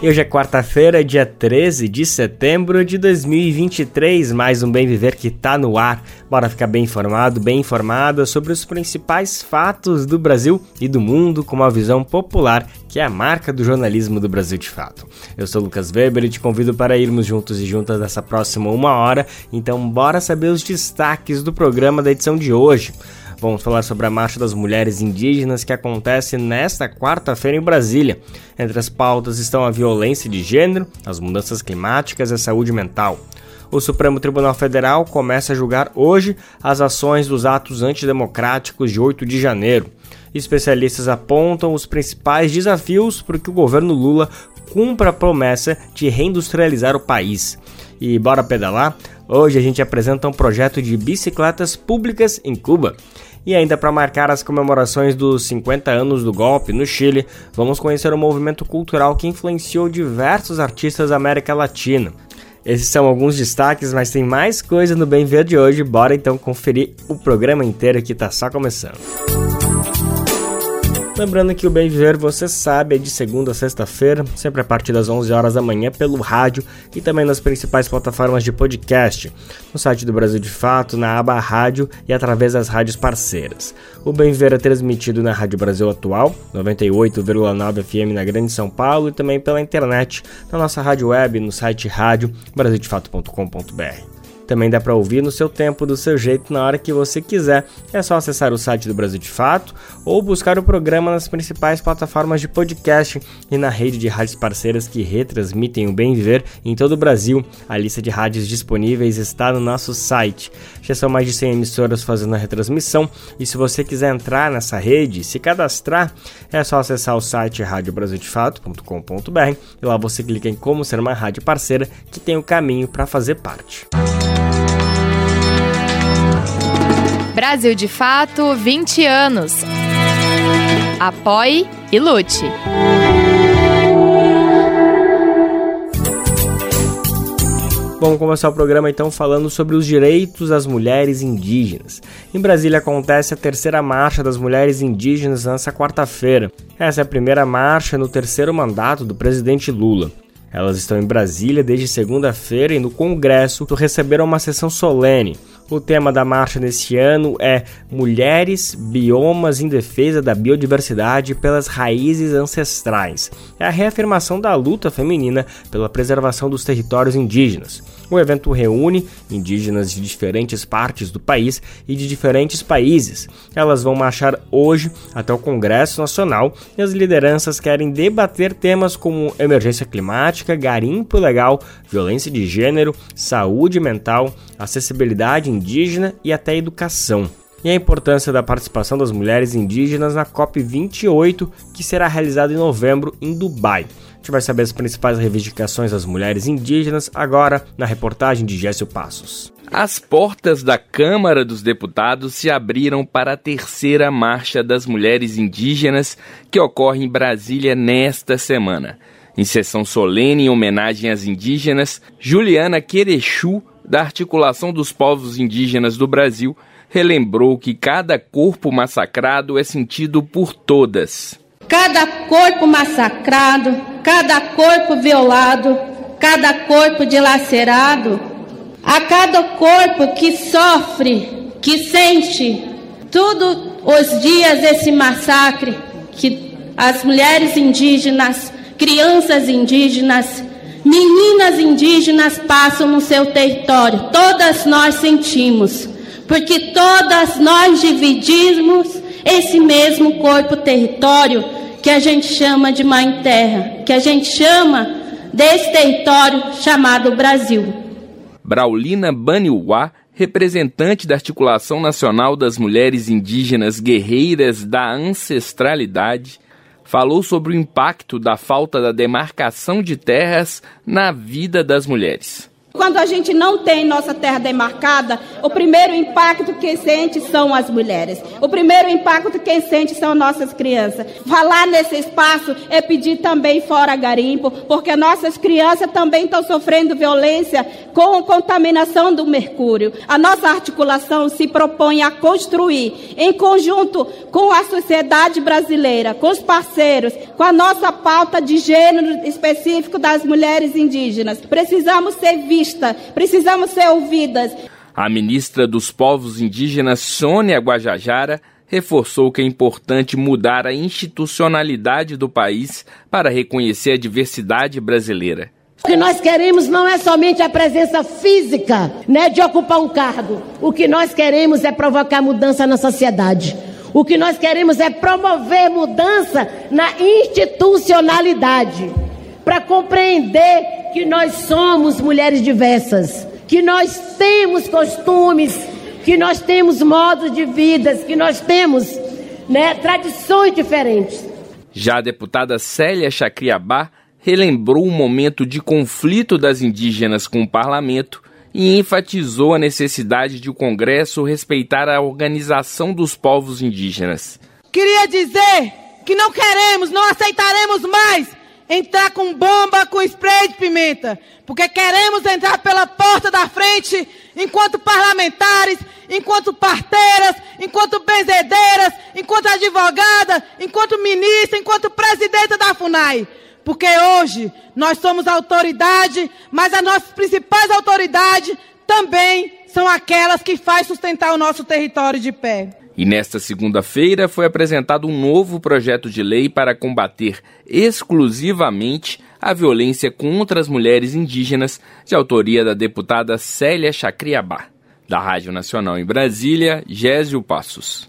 E hoje é quarta-feira, dia 13 de setembro de 2023, mais um Bem Viver que tá no ar. Bora ficar bem informado, bem informada sobre os principais fatos do Brasil e do mundo com uma visão popular, que é a marca do jornalismo do Brasil de fato. Eu sou Lucas Weber e te convido para irmos juntos e juntas nessa próxima uma hora, então bora saber os destaques do programa da edição de hoje. Vamos falar sobre a Marcha das Mulheres Indígenas que acontece nesta quarta-feira em Brasília. Entre as pautas estão a violência de gênero, as mudanças climáticas e a saúde mental. O Supremo Tribunal Federal começa a julgar hoje as ações dos atos antidemocráticos de 8 de janeiro. Especialistas apontam os principais desafios para que o governo Lula cumpra a promessa de reindustrializar o país. E bora pedalar? Hoje a gente apresenta um projeto de bicicletas públicas em Cuba. E ainda para marcar as comemorações dos 50 anos do golpe no Chile, vamos conhecer um movimento cultural que influenciou diversos artistas da América Latina. Esses são alguns destaques, mas tem mais coisa no Bem Ver de hoje. Bora então conferir o programa inteiro que está só começando. Lembrando que o Bem Viver, você sabe, é de segunda a sexta-feira, sempre a partir das 11 horas da manhã pelo rádio e também nas principais plataformas de podcast, no site do Brasil de Fato, na aba Rádio e através das rádios parceiras. O Bem Viver é transmitido na Rádio Brasil Atual, 98,9 FM na Grande São Paulo e também pela internet, na nossa rádio web, no site rádio brasildefato.com.br. Também dá para ouvir no seu tempo, do seu jeito, na hora que você quiser. É só acessar o site do Brasil de Fato ou buscar o programa nas principais plataformas de podcast e na rede de rádios parceiras que retransmitem o Bem Viver em todo o Brasil. A lista de rádios disponíveis está no nosso site. Já são mais de 100 emissoras fazendo a retransmissão e se você quiser entrar nessa rede, se cadastrar, é só acessar o site radiobrasildefato.com.br e lá você clica em como ser uma rádio parceira que tem o caminho para fazer parte. Brasil de Fato 20 anos. Apoie e lute. Vamos começar o programa então falando sobre os direitos das mulheres indígenas. Em Brasília acontece a terceira marcha das mulheres indígenas nesta quarta-feira. Essa é a primeira marcha no terceiro mandato do presidente Lula. Elas estão em Brasília desde segunda-feira e no Congresso receberam uma sessão solene. O tema da marcha neste ano é Mulheres, Biomas em Defesa da Biodiversidade pelas Raízes Ancestrais. É a reafirmação da luta feminina pela preservação dos territórios indígenas. O evento reúne indígenas de diferentes partes do país e de diferentes países. Elas vão marchar hoje até o Congresso Nacional e as lideranças querem debater temas como emergência climática, garimpo ilegal, violência de gênero, saúde mental, acessibilidade indígena e até educação. E a importância da participação das mulheres indígenas na COP28, que será realizada em novembro em Dubai. A gente vai saber as principais reivindicações das mulheres indígenas agora na reportagem de Gessio Passos. As portas da Câmara dos Deputados se abriram para a terceira Marcha das Mulheres Indígenas, que ocorre em Brasília nesta semana. Em sessão solene em homenagem às indígenas, Juliana Querechu, da Articulação dos Povos Indígenas do Brasil, relembrou que cada corpo massacrado é sentido por todas. Cada corpo massacrado, cada corpo violado, cada corpo dilacerado, a cada corpo que sofre, que sente todos os dias esse massacre que as mulheres indígenas, crianças indígenas, meninas indígenas passam no seu território. Todas nós sentimos, porque todas nós dividimos esse mesmo corpo território que a gente chama de Mãe Terra, que a gente chama desse território chamado Brasil. Braulina Baniuá, representante da Articulação Nacional das Mulheres Indígenas Guerreiras da Ancestralidade, falou sobre o impacto da falta da demarcação de terras na vida das mulheres. Quando a gente não tem nossa terra demarcada, o primeiro impacto que sente são as mulheres. O primeiro impacto que sente são nossas crianças. Falar nesse espaço é pedir também fora garimpo, porque nossas crianças também estão sofrendo violência com contaminação do mercúrio. A nossa articulação se propõe a construir, em conjunto com a sociedade brasileira, com os parceiros, com a nossa pauta de gênero específico das mulheres indígenas. Precisamos ser vistos vista, precisamos ser ouvidas. A ministra dos Povos Indígenas, Sônia Guajajara, reforçou que é importante mudar a institucionalidade do país para reconhecer a diversidade brasileira. O que nós queremos não é somente a presença física, né, de ocupar um cargo. O que nós queremos é provocar mudança na sociedade. O que nós queremos é promover mudança na institucionalidade para compreender que nós somos mulheres diversas, que nós temos costumes, que nós temos modos de vida, que nós temos né, tradições diferentes. Já a deputada Célia Chacriabá relembrou o momento de conflito das indígenas com o parlamento e enfatizou a necessidade de o Congresso respeitar a organização dos povos indígenas. Queria dizer que não queremos, não aceitaremos mais entrar com bomba, com spray de pimenta, porque queremos entrar pela porta da frente enquanto parlamentares, enquanto parteiras, enquanto benzedeiras, enquanto advogada, enquanto ministra, enquanto presidenta da FUNAI. Porque hoje nós somos autoridade, mas as nossas principais autoridades também são aquelas que fazem sustentar o nosso território de pé. E nesta segunda-feira foi apresentado um novo projeto de lei para combater exclusivamente a violência contra as mulheres indígenas, de autoria da deputada Célia Chacriabá. Da Rádio Nacional em Brasília, Gésio Passos.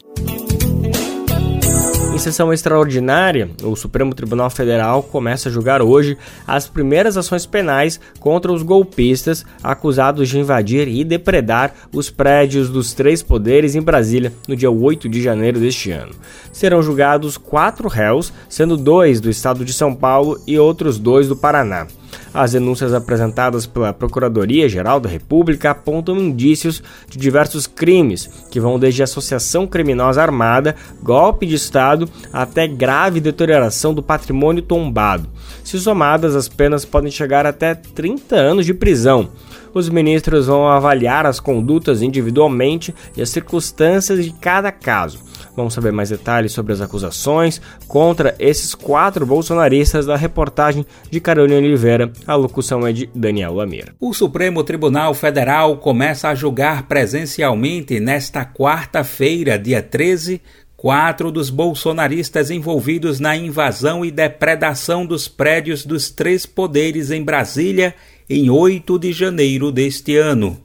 Sessão extraordinária, o Supremo Tribunal Federal começa a julgar hoje as primeiras ações penais contra os golpistas acusados de invadir e depredar os prédios dos três poderes em Brasília no dia 8 de janeiro deste ano. Serão julgados quatro réus, sendo dois do estado de São Paulo e outros dois do Paraná. As denúncias apresentadas pela Procuradoria-Geral da República apontam indícios de diversos crimes, que vão desde associação criminosa armada, golpe de Estado, até grave deterioração do patrimônio tombado. Se somadas, as penas podem chegar até 30 anos de prisão os ministros vão avaliar as condutas individualmente e as circunstâncias de cada caso. Vamos saber mais detalhes sobre as acusações contra esses quatro bolsonaristas da reportagem de Carolina Oliveira. A locução é de Daniel Lamir. O Supremo Tribunal Federal começa a julgar presencialmente nesta quarta-feira, dia 13, quatro dos bolsonaristas envolvidos na invasão e depredação dos prédios dos três poderes em Brasília em 8 de janeiro deste ano.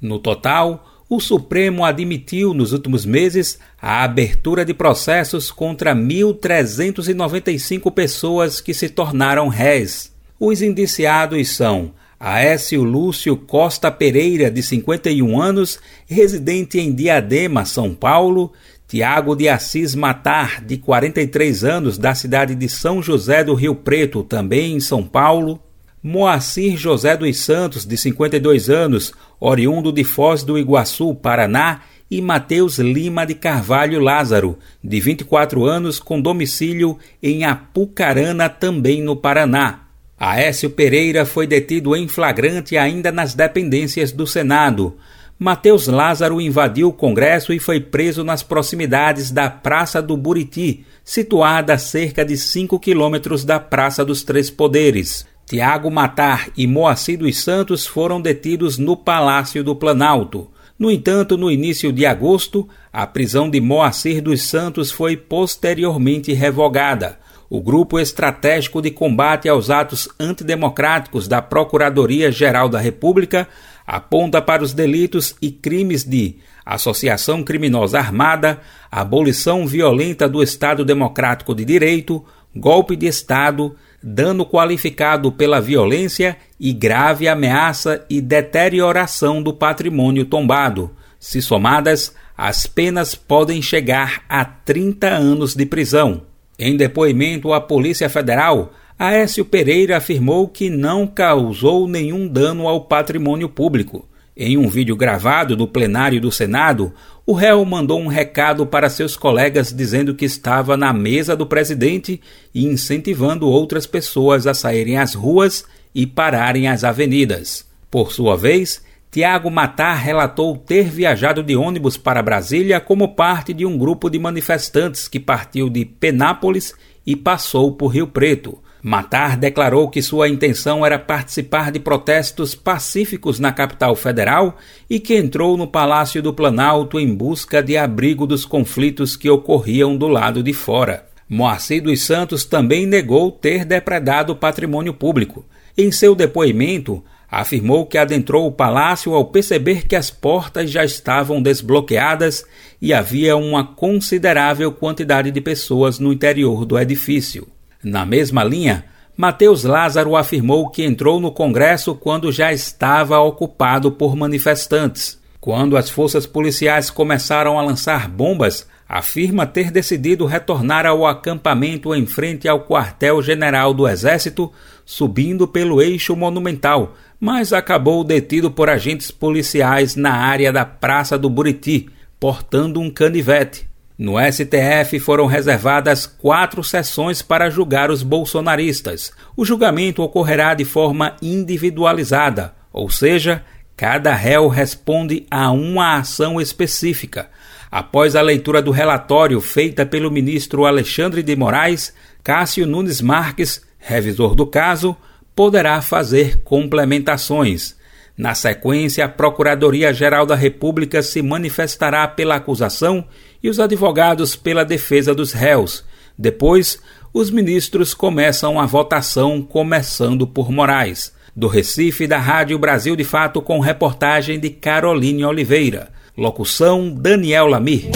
No total, o Supremo admitiu nos últimos meses a abertura de processos contra 1.395 pessoas que se tornaram réis. Os indiciados são Aécio Lúcio Costa Pereira, de 51 anos, residente em Diadema, São Paulo, Tiago de Assis Matar, de 43 anos, da cidade de São José do Rio Preto, também em São Paulo, Moacir José dos Santos, de 52 anos, oriundo de Foz do Iguaçu, Paraná, e Mateus Lima de Carvalho Lázaro, de 24 anos, com domicílio em Apucarana, também no Paraná. Aécio Pereira foi detido em flagrante ainda nas dependências do Senado. Mateus Lázaro invadiu o Congresso e foi preso nas proximidades da Praça do Buriti, situada a cerca de 5 quilômetros da Praça dos Três Poderes. Tiago Matar e Moacir dos Santos foram detidos no Palácio do Planalto. No entanto, no início de agosto, a prisão de Moacir dos Santos foi posteriormente revogada. O Grupo Estratégico de Combate aos Atos Antidemocráticos da Procuradoria-Geral da República aponta para os delitos e crimes de associação criminosa armada, abolição violenta do Estado Democrático de Direito, golpe de Estado, dano qualificado pela violência e grave ameaça e deterioração do patrimônio tombado. Se somadas, as penas podem chegar a 30 anos de prisão. Em depoimento à Polícia Federal, Aécio Pereira afirmou que não causou nenhum dano ao patrimônio público. Em um vídeo gravado do plenário do Senado, o réu mandou um recado para seus colegas dizendo que estava na mesa do presidente e incentivando outras pessoas a saírem às ruas e pararem as avenidas. Por sua vez, Tiago Matar relatou ter viajado de ônibus para Brasília como parte de um grupo de manifestantes que partiu de Penápolis e passou por Rio Preto. Matar declarou que sua intenção era participar de protestos pacíficos na capital federal e que entrou no Palácio do Planalto em busca de abrigo dos conflitos que ocorriam do lado de fora. Moacir dos Santos também negou ter depredado patrimônio público. Em seu depoimento, afirmou que adentrou o palácio ao perceber que as portas já estavam desbloqueadas e havia uma considerável quantidade de pessoas no interior do edifício. Na mesma linha, Mateus Lázaro afirmou que entrou no Congresso quando já estava ocupado por manifestantes. Quando as forças policiais começaram a lançar bombas, afirma ter decidido retornar ao acampamento em frente ao quartel-general do Exército, subindo pelo eixo monumental, mas acabou detido por agentes policiais na área da Praça do Buriti, portando um canivete. No STF foram reservadas quatro sessões para julgar os bolsonaristas. O julgamento ocorrerá de forma individualizada, ou seja, cada réu responde a uma ação específica. Após a leitura do relatório feita pelo ministro Alexandre de Moraes, Cássio Nunes Marques, revisor do caso, poderá fazer complementações. Na sequência, a Procuradoria-Geral da República se manifestará pela acusação e os advogados pela defesa dos réus. Depois, os ministros começam a votação, começando por Moraes. Do Recife, da Rádio Brasil de Fato, com reportagem de Caroline Oliveira. Locução: Daniel Lamir.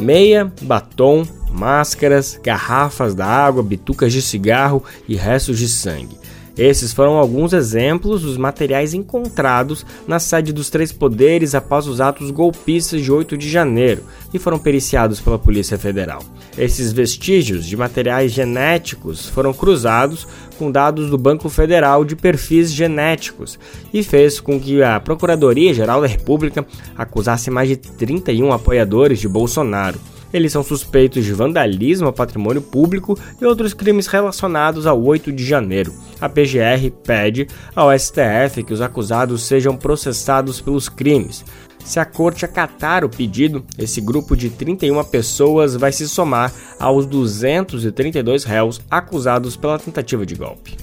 Meia, batom, máscaras, garrafas da água, bitucas de cigarro e restos de sangue. Esses foram alguns exemplos dos materiais encontrados na sede dos Três Poderes após os atos golpistas de 8 de janeiro e foram periciados pela Polícia Federal. Esses vestígios de materiais genéticos foram cruzados com dados do Banco Federal de perfis genéticos e fez com que a Procuradoria-Geral da República acusasse mais de 31 apoiadores de Bolsonaro. Eles são suspeitos de vandalismo ao patrimônio público e outros crimes relacionados ao 8 de janeiro. A PGR pede ao STF que os acusados sejam processados pelos crimes. Se a corte acatar o pedido, esse grupo de 31 pessoas vai se somar aos 232 réus acusados pela tentativa de golpe.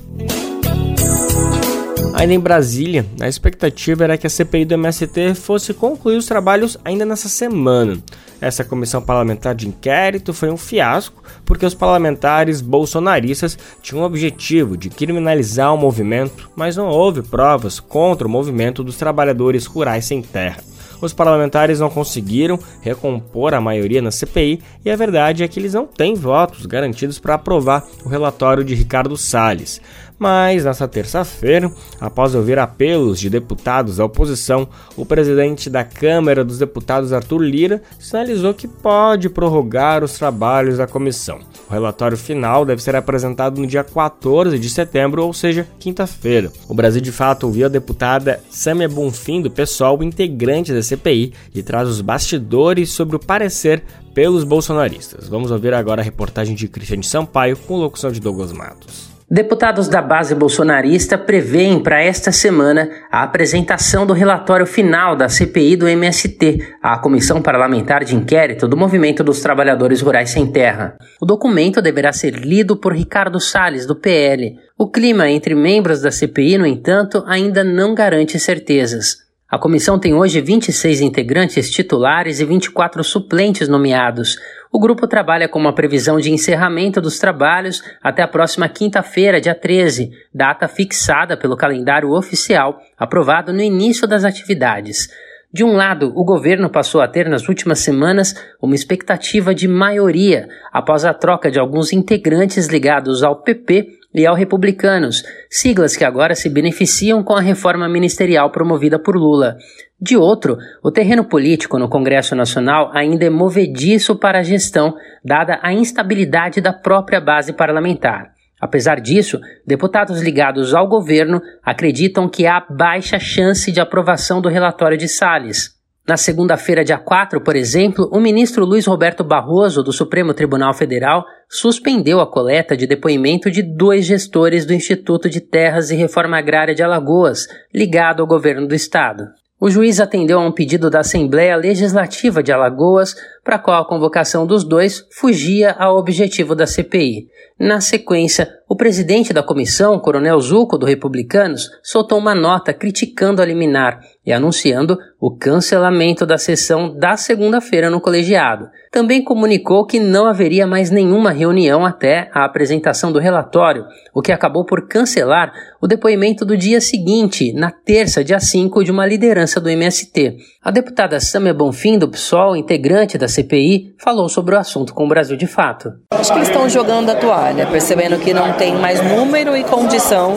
Ainda em Brasília, a expectativa era que a CPI do MST fosse concluir os trabalhos ainda nessa semana. Essa comissão parlamentar de inquérito foi um fiasco porque os parlamentares bolsonaristas tinham o objetivo de criminalizar o movimento, mas não houve provas contra o movimento dos trabalhadores rurais sem terra. Os parlamentares não conseguiram recompor a maioria na CPI e a verdade é que eles não têm votos garantidos para aprovar o relatório de Ricardo Salles. Mas nesta terça-feira, após ouvir apelos de deputados da oposição, o presidente da Câmara dos Deputados, Arthur Lira, sinalizou que pode prorrogar os trabalhos da comissão. O relatório final deve ser apresentado no dia 14 de setembro, ou seja, quinta-feira. O Brasil de Fato ouviu a deputada Samia Bonfim, do PSOL, integrante da CPI, e traz os bastidores sobre o parecer pelos bolsonaristas. Vamos ouvir agora a reportagem de Cristiane Sampaio com locução de Douglas Matos. Deputados da base bolsonarista preveem para esta semana a apresentação do relatório final da CPI do MST, a Comissão Parlamentar de Inquérito do Movimento dos Trabalhadores Rurais Sem Terra. O documento deverá ser lido por Ricardo Salles, do PL. O clima entre membros da CPI, no entanto, ainda não garante certezas. A comissão tem hoje 26 integrantes titulares e 24 suplentes nomeados. O grupo trabalha com uma previsão de encerramento dos trabalhos até a próxima quinta-feira, dia 13, data fixada pelo calendário oficial, aprovado no início das atividades. De um lado, o governo passou a ter nas últimas semanas uma expectativa de maioria após a troca de alguns integrantes ligados ao PP e ao Republicanos, siglas que agora se beneficiam com a reforma ministerial promovida por Lula. De outro, o terreno político no Congresso Nacional ainda é movediço para a gestão, dada a instabilidade da própria base parlamentar. Apesar disso, deputados ligados ao governo acreditam que há baixa chance de aprovação do relatório de Salles. Na segunda-feira, dia 4, por exemplo, o ministro Luiz Roberto Barroso, do Supremo Tribunal Federal, suspendeu a coleta de depoimento de dois gestores do Instituto de Terras e Reforma Agrária de Alagoas, ligado ao governo do estado. O juiz atendeu a um pedido da Assembleia Legislativa de Alagoas, para qual a convocação dos dois fugia ao objetivo da CPI. Na sequência, o presidente da comissão, Coronel Zuco, do Republicanos, soltou uma nota criticando a liminar e anunciando o cancelamento da sessão da segunda-feira no colegiado. Também comunicou que não haveria mais nenhuma reunião até a apresentação do relatório, o que acabou por cancelar o depoimento do dia seguinte, na terça, dia 5, de uma liderança do MST. A deputada Samia Bonfim, do PSOL, integrante da CPI, falou sobre o assunto com o Brasil de Fato. Acho que eles estão jogando a toalha, percebendo que não tem mais número e condição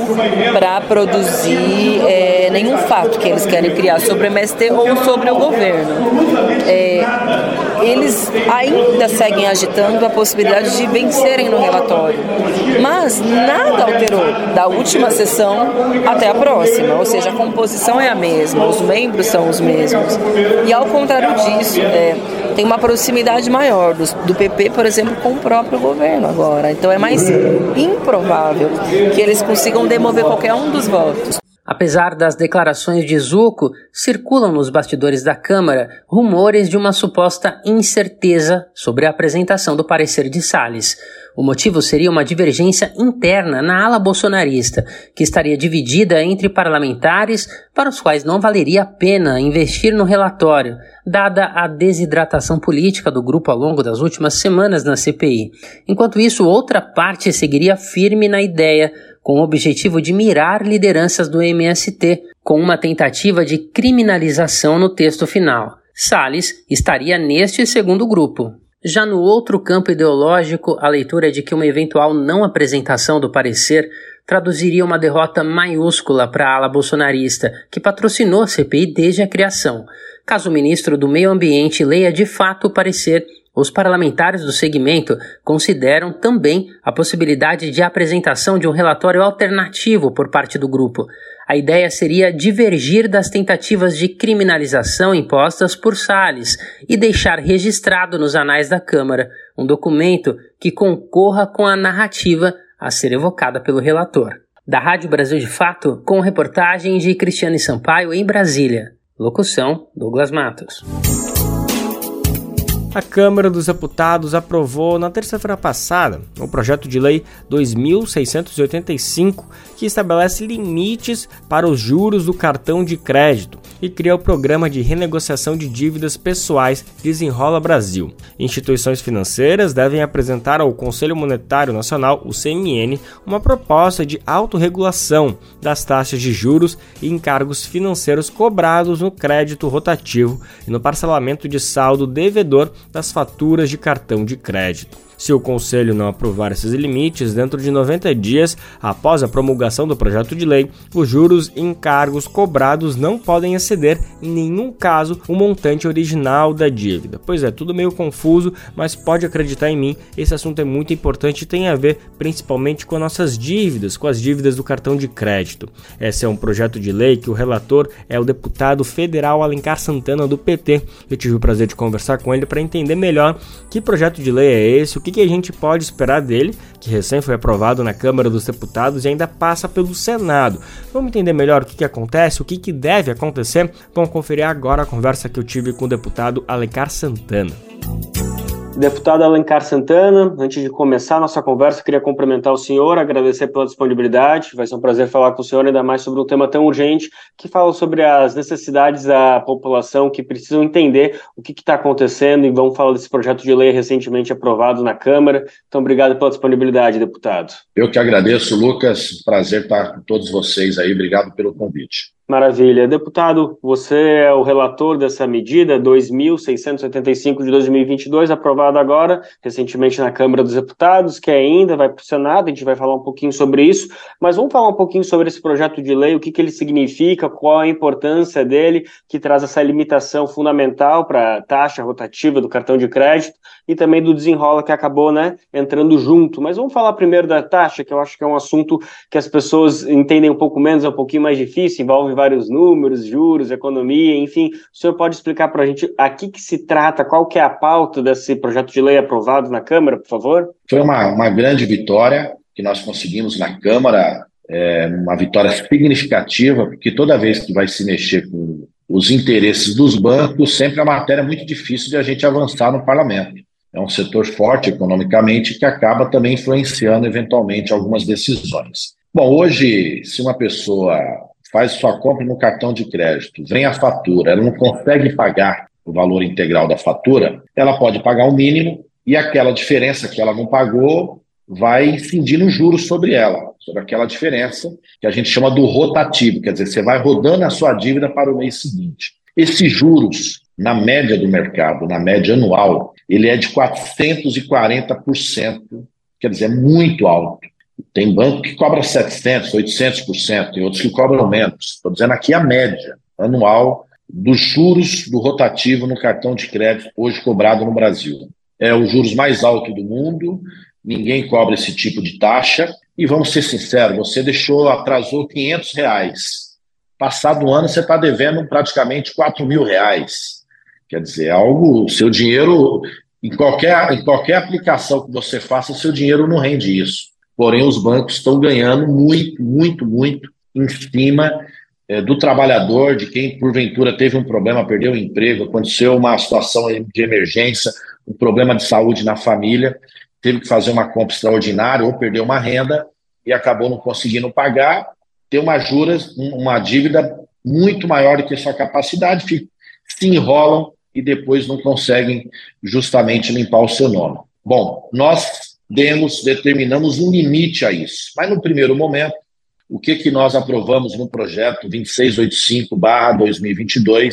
para produzir é, nenhum fato que eles querem criar sobre o MST ou sobre o governo. É, eles ainda seguem agitando a possibilidade de vencerem no relatório, mas nada alterou da última sessão até a próxima, ou seja, a composição é a mesma, os membros são os mesmos. E ao contrário disso, é, tem uma proximidade maior do, do PP, por exemplo, com o próprio governo agora. Então é mais improvável que eles consigam demover qualquer um dos votos. Apesar das declarações de Zuco, circulam nos bastidores da Câmara rumores de uma suposta incerteza sobre a apresentação do parecer de Salles. O motivo seria uma divergência interna na ala bolsonarista, que estaria dividida entre parlamentares para os quais não valeria a pena investir no relatório, dada a desidratação política do grupo ao longo das últimas semanas na CPI. Enquanto isso, outra parte seguiria firme na ideia com o objetivo de mirar lideranças do MST, com uma tentativa de criminalização no texto final. Salles estaria neste segundo grupo. Já no outro campo ideológico, a leitura é de que uma eventual não apresentação do parecer traduziria uma derrota maiúscula para a ala bolsonarista, que patrocinou a CPI desde a criação. Caso o ministro do Meio Ambiente leia de fato o parecer, os parlamentares do segmento consideram também a possibilidade de apresentação de um relatório alternativo por parte do grupo. A ideia seria divergir das tentativas de criminalização impostas por Salles e deixar registrado nos anais da Câmara um documento que concorra com a narrativa a ser evocada pelo relator. Da Rádio Brasil de Fato, com reportagem de Cristiane Sampaio em Brasília. Locução: Douglas Matos. A Câmara dos Deputados aprovou na terça-feira passada o projeto de lei 2685, que estabelece limites para os juros do cartão de crédito e cria o programa de renegociação de dívidas pessoais Desenrola Brasil. Instituições financeiras devem apresentar ao Conselho Monetário Nacional, o CMN, uma proposta de autorregulação das taxas de juros e encargos financeiros cobrados no crédito rotativo e no parcelamento de saldo devedor das faturas de cartão de crédito. Se o Conselho não aprovar esses limites dentro de 90 dias após a promulgação do projeto de lei, os juros e encargos cobrados não podem exceder, em nenhum caso, o montante original da dívida. Pois é, tudo meio confuso, mas pode acreditar em mim, esse assunto é muito importante e tem a ver principalmente com nossas dívidas, com as dívidas do cartão de crédito. Esse é um projeto de lei que o relator é o deputado federal Alencar Santana do PT. Eu tive o prazer de conversar com ele para entender melhor que projeto de lei é esse, o que a gente pode esperar dele, que recém foi aprovado na Câmara dos Deputados e ainda passa pelo Senado. Vamos entender melhor o que, que acontece, o que, que deve acontecer? Vamos conferir agora a conversa que eu tive com o deputado Alencar Santana. Deputado Alencar Santana, antes de começar nossa conversa, queria cumprimentar o senhor, agradecer pela disponibilidade. Vai ser um prazer falar com o senhor, ainda mais sobre um tema tão urgente, que fala sobre as necessidades da população que precisam entender o que está acontecendo e vamos falar desse projeto de lei recentemente aprovado na Câmara. Então, obrigado pela disponibilidade, deputado. Eu que agradeço, Lucas. Prazer estar com todos vocês aí. Obrigado pelo convite. Maravilha. Deputado, você é o relator dessa medida 2.685 de 2022, aprovada agora, recentemente na Câmara dos Deputados, que ainda vai para o Senado, a gente vai falar um pouquinho sobre isso, mas vamos falar um pouquinho sobre esse projeto de lei, o que, que ele significa, qual a importância dele, que traz essa limitação fundamental para a taxa rotativa do cartão de crédito e também do desenrola que acabou né, entrando junto. Mas vamos falar primeiro da taxa, que eu acho que é um assunto que as pessoas entendem um pouco menos, é um pouquinho mais difícil, envolve vários números, juros, economia, enfim. O senhor pode explicar para a gente aqui que se trata, qual que é a pauta desse projeto de lei aprovado na Câmara, por favor? Foi uma, uma grande vitória que nós conseguimos na Câmara, é, uma vitória significativa, porque toda vez que vai se mexer com os interesses dos bancos, sempre é uma matéria muito difícil de a gente avançar no parlamento. É um setor forte economicamente que acaba também influenciando eventualmente algumas decisões. Bom, hoje, se uma pessoa faz sua compra no cartão de crédito, vem a fatura, ela não consegue pagar o valor integral da fatura, ela pode pagar o mínimo e aquela diferença que ela não pagou vai incidir no juros sobre ela, sobre aquela diferença que a gente chama do rotativo, quer dizer, você vai rodando a sua dívida para o mês seguinte. Esses juros, na média do mercado, na média anual, ele é de 440%, quer dizer, é muito alto. Tem banco que cobra 700%, 800%, tem outros que cobram menos. Estou dizendo aqui a média anual dos juros do rotativo no cartão de crédito hoje cobrado no Brasil. É os juros mais alto do mundo, ninguém cobra esse tipo de taxa. E vamos ser sinceros, você deixou, atrasou 500 reais. Passado o ano, você está devendo praticamente 4 mil reais. Quer dizer, algo, seu dinheiro, em qualquer, em qualquer aplicação que você faça, seu dinheiro não rende isso. Porém, os bancos estão ganhando muito, muito, muito em cima é, do trabalhador, de quem porventura teve um problema, perdeu o emprego, aconteceu uma situação de emergência, um problema de saúde na família, teve que fazer uma compra extraordinária ou perdeu uma renda e acabou não conseguindo pagar, tem uma juras, uma dívida muito maior do que sua capacidade, se enrolam e depois não conseguem justamente limpar o seu nome. Bom, nós demos, determinamos um limite a isso. Mas no primeiro momento, o que, que nós aprovamos no projeto 2685-2022,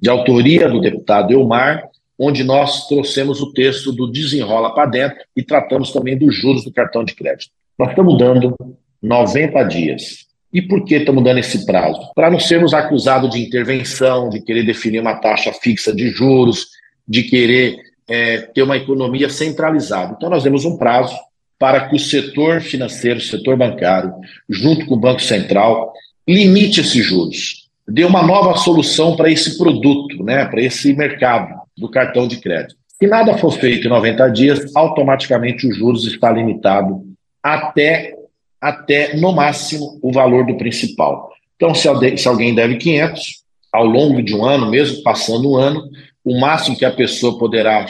de autoria do deputado Elmar, onde nós trouxemos o texto do desenrola para dentro e tratamos também dos juros do cartão de crédito. Nós estamos dando 90 dias. E por que estamos dando esse prazo? Para não sermos acusados de intervenção, de querer definir uma taxa fixa de juros, de querer é, ter uma economia centralizada. Então, nós demos um prazo para que o setor financeiro, o setor bancário, junto com o Banco Central, limite esses juros, dê uma nova solução para esse produto, né, para esse mercado do cartão de crédito. Se nada for feito em 90 dias, automaticamente os juros está limitado até, até no máximo, o valor do principal. Então, se alguém deve 500, ao longo de um ano, mesmo passando um ano, o máximo que a pessoa poderá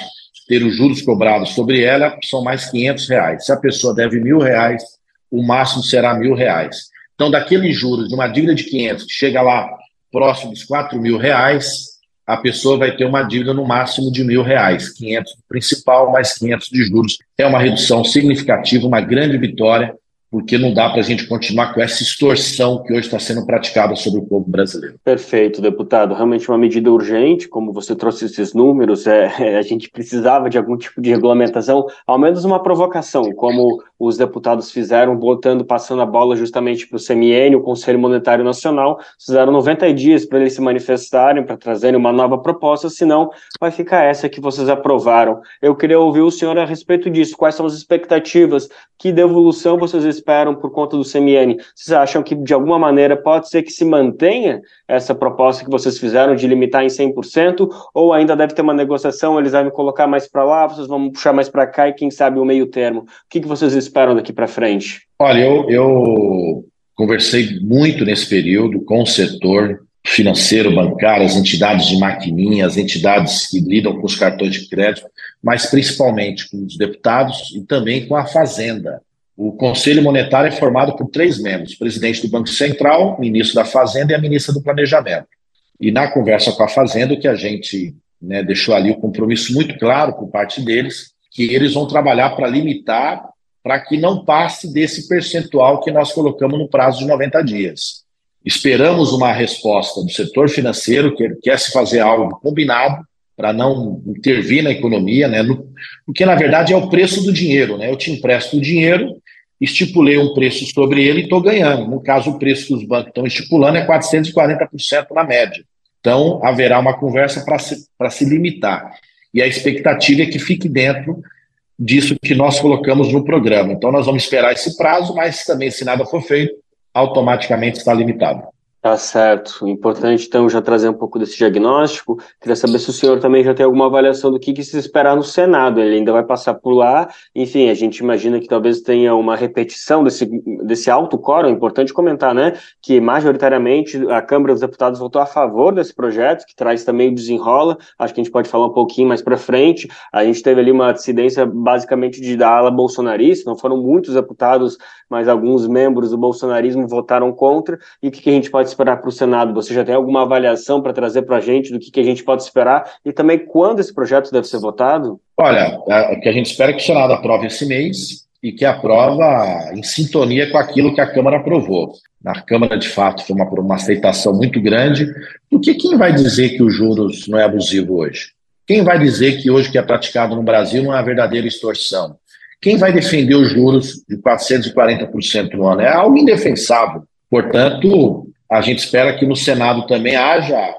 ter os juros cobrados sobre ela são mais 500 reais. Se a pessoa deve mil reais, o máximo será mil reais. Então, daqueles juros de uma dívida de 500 que chega lá próximo dos 4 mil reais, a pessoa vai ter uma dívida no máximo de mil reais, 500 do principal mais 500 de juros. É uma redução significativa, uma grande vitória porque não dá para a gente continuar com essa extorsão que hoje está sendo praticada sobre o povo brasileiro. Perfeito, deputado. Realmente uma medida urgente, como você trouxe esses números, é, a gente precisava de algum tipo de regulamentação, ao menos uma provocação, como os deputados fizeram, botando, passando a bola justamente para o CMN, o Conselho Monetário Nacional, fizeram 90 dias para eles se manifestarem, para trazerem uma nova proposta, senão vai ficar essa que vocês aprovaram. Eu queria ouvir o senhor a respeito disso, quais são as expectativas, que devolução vocês esperam por conta do CMN? Vocês acham que, de alguma maneira, pode ser que se mantenha essa proposta que vocês fizeram de limitar em 100%? Ou ainda deve ter uma negociação, eles vão colocar mais para lá, vocês vão puxar mais para cá e, quem sabe, o meio termo? O que, que vocês esperam daqui para frente? Olha, eu, eu conversei muito nesse período com o setor financeiro, bancário, as entidades de maquininha, as entidades que lidam com os cartões de crédito, mas principalmente com os deputados e também com a Fazenda. O Conselho Monetário é formado por três membros: presidente do Banco Central, ministro da Fazenda e a ministra do Planejamento. E na conversa com a Fazenda, que a gente né, deixou ali o compromisso muito claro por parte deles, que eles vão trabalhar para limitar, para que não passe desse percentual que nós colocamos no prazo de 90 dias. Esperamos uma resposta do setor financeiro, que quer se fazer algo combinado para não intervir na economia, né? porque na verdade é o preço do dinheiro, né? Eu te empresto o dinheiro, estipulei um preço sobre ele e estou ganhando. No caso, o preço que os bancos estão estipulando é 440% na média. Então, haverá uma conversa para se, se limitar. E a expectativa é que fique dentro disso que nós colocamos no programa. Então, nós vamos esperar esse prazo, mas também, se nada for feito, automaticamente está limitado. Tá certo. Importante, então, já trazer um pouco desse diagnóstico. Queria saber se o senhor também já tem alguma avaliação do que, que se esperar no Senado. Ele ainda vai passar por lá. Enfim, a gente imagina que talvez tenha uma repetição desse, desse alto quórum. É importante comentar, né? Que majoritariamente a Câmara dos Deputados votou a favor desse projeto, que traz também o desenrola. Acho que a gente pode falar um pouquinho mais para frente. A gente teve ali uma dissidência basicamente de da ala bolsonarista. Não foram muitos deputados, mas alguns membros do bolsonarismo votaram contra. E o que, que a gente pode esperar para o Senado? Você já tem alguma avaliação para trazer para a gente do que, que a gente pode esperar e também quando esse projeto deve ser votado? Olha, o que a gente espera é que o Senado aprove esse mês e que aprova em sintonia com aquilo que a Câmara aprovou. Na Câmara, de fato, foi uma, uma aceitação muito grande. Porque quem vai dizer que os juros não é abusivo hoje? Quem vai dizer que hoje o que é praticado no Brasil não é uma verdadeira extorsão? Quem vai defender os juros de 440% no ano? É algo indefensável. Portanto, a gente espera que no Senado também haja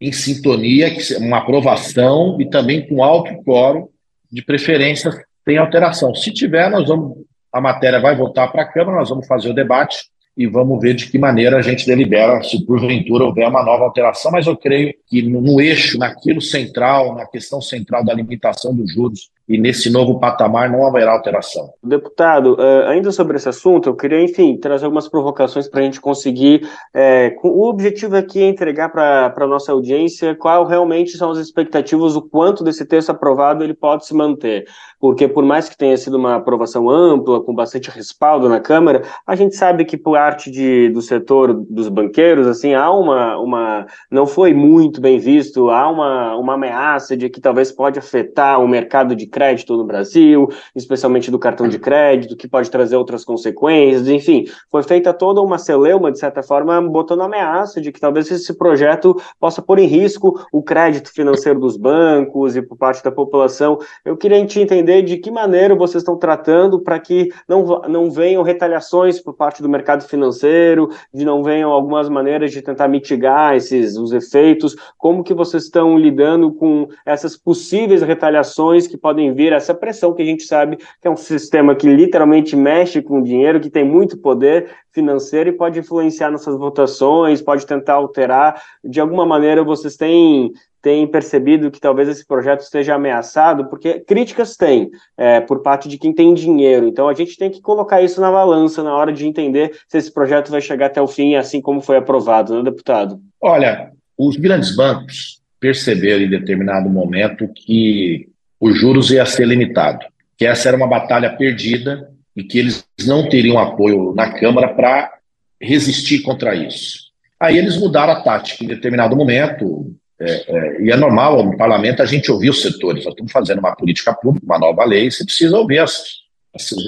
em sintonia, uma aprovação e também com alto quórum, de preferência sem alteração. Se tiver, nós vamos, a matéria vai voltar para a Câmara, nós vamos fazer o debate e vamos ver de que maneira a gente delibera se porventura houver uma nova alteração, mas eu creio que no, no eixo, naquilo central, na questão central da limitação dos juros e nesse novo patamar não haverá alteração. Deputado, uh, ainda sobre esse assunto, eu queria, enfim, trazer algumas provocações para a gente conseguir. É, o objetivo aqui é entregar para a nossa audiência qual realmente são as expectativas, o quanto desse texto aprovado ele pode se manter. Porque, por mais que tenha sido uma aprovação ampla, com bastante respaldo na Câmara, a gente sabe que, por parte de, do setor dos banqueiros, assim, há uma. uma não foi muito bem visto, há uma, uma ameaça de que talvez pode afetar o mercado de crédito no Brasil, especialmente do cartão de crédito, que pode trazer outras consequências, enfim, foi feita toda uma celeuma, de certa forma, botando ameaça de que talvez esse projeto possa pôr em risco o crédito financeiro dos bancos e por parte da população. Eu queria te entender de que maneira vocês estão tratando para que não, não venham retaliações por parte do mercado financeiro, de não venham algumas maneiras de tentar mitigar esses os efeitos, como que vocês estão lidando com essas possíveis retaliações que podem podem vir essa pressão que a gente sabe que é um sistema que literalmente mexe com o dinheiro, que tem muito poder financeiro e pode influenciar nossas votações, pode tentar alterar. De alguma maneira, vocês têm têm percebido que talvez esse projeto esteja ameaçado, porque críticas tem é, por parte de quem tem dinheiro. Então a gente tem que colocar isso na balança na hora de entender se esse projeto vai chegar até o fim, assim como foi aprovado, né, deputado? Olha, os grandes bancos perceberam em determinado momento que os juros ia ser limitado, que essa era uma batalha perdida e que eles não teriam apoio na Câmara para resistir contra isso. Aí eles mudaram a tática em determinado momento, é, é, e é normal no parlamento a gente ouvir os setores. Nós estamos fazendo uma política pública, uma nova lei, você precisa ouvir as.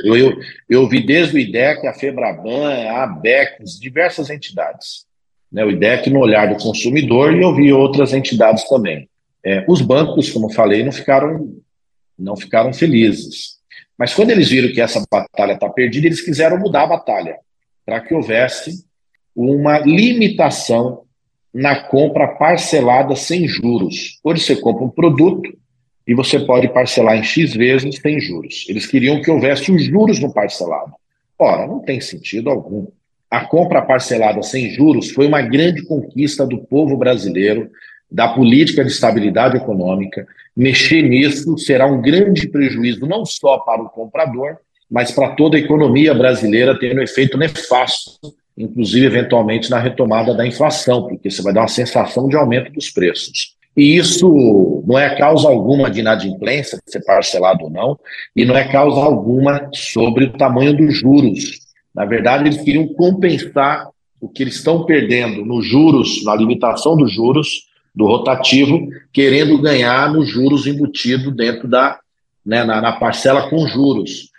Eu, eu, eu ouvi desde o IDEC, a FEBRABAN, a ABEC, diversas entidades. Né, o IDEC no olhar do consumidor e ouvi outras entidades também. É, os bancos, como falei, não ficaram não ficaram felizes. Mas quando eles viram que essa batalha está perdida, eles quiseram mudar a batalha para que houvesse uma limitação na compra parcelada sem juros. Hoje você compra um produto e você pode parcelar em X vezes sem juros. Eles queriam que houvesse os juros no parcelado. Ora, não tem sentido algum. A compra parcelada sem juros foi uma grande conquista do povo brasileiro da política de estabilidade econômica, mexer nisso será um grande prejuízo não só para o comprador, mas para toda a economia brasileira, tendo um efeito nefasto, inclusive eventualmente na retomada da inflação, porque você vai dar uma sensação de aumento dos preços. E isso não é causa alguma de inadimplência, de ser parcelado ou não, e não é causa alguma sobre o tamanho dos juros. Na verdade, eles queriam compensar o que eles estão perdendo nos juros, na limitação dos juros, do rotativo, querendo ganhar nos juros embutido dentro da né, na, na, parcela com juros.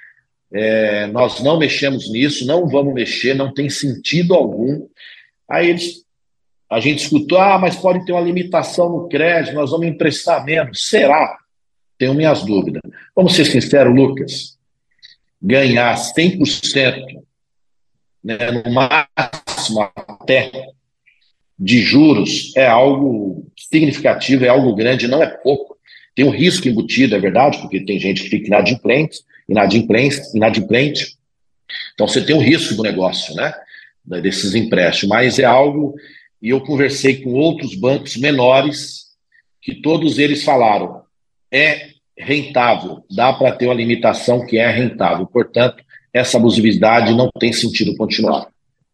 É, nós não mexemos nisso, não vamos mexer, não tem sentido algum. Aí eles, a gente escutou, ah, mas pode ter uma limitação no crédito, nós vamos emprestar menos. Será? Tenho minhas dúvidas. Vamos ser sinceros, Lucas. Ganhar 100%, né, no máximo até, de juros é algo significativo, é algo grande, não é pouco. Tem um risco embutido, é verdade, porque tem gente que fica inadimplente, inadimplente, inadimplente. Então você tem um risco do negócio, né? Desses empréstimos, mas é algo, e eu conversei com outros bancos menores, que todos eles falaram, é rentável, dá para ter uma limitação que é rentável. Portanto, essa abusividade não tem sentido continuar.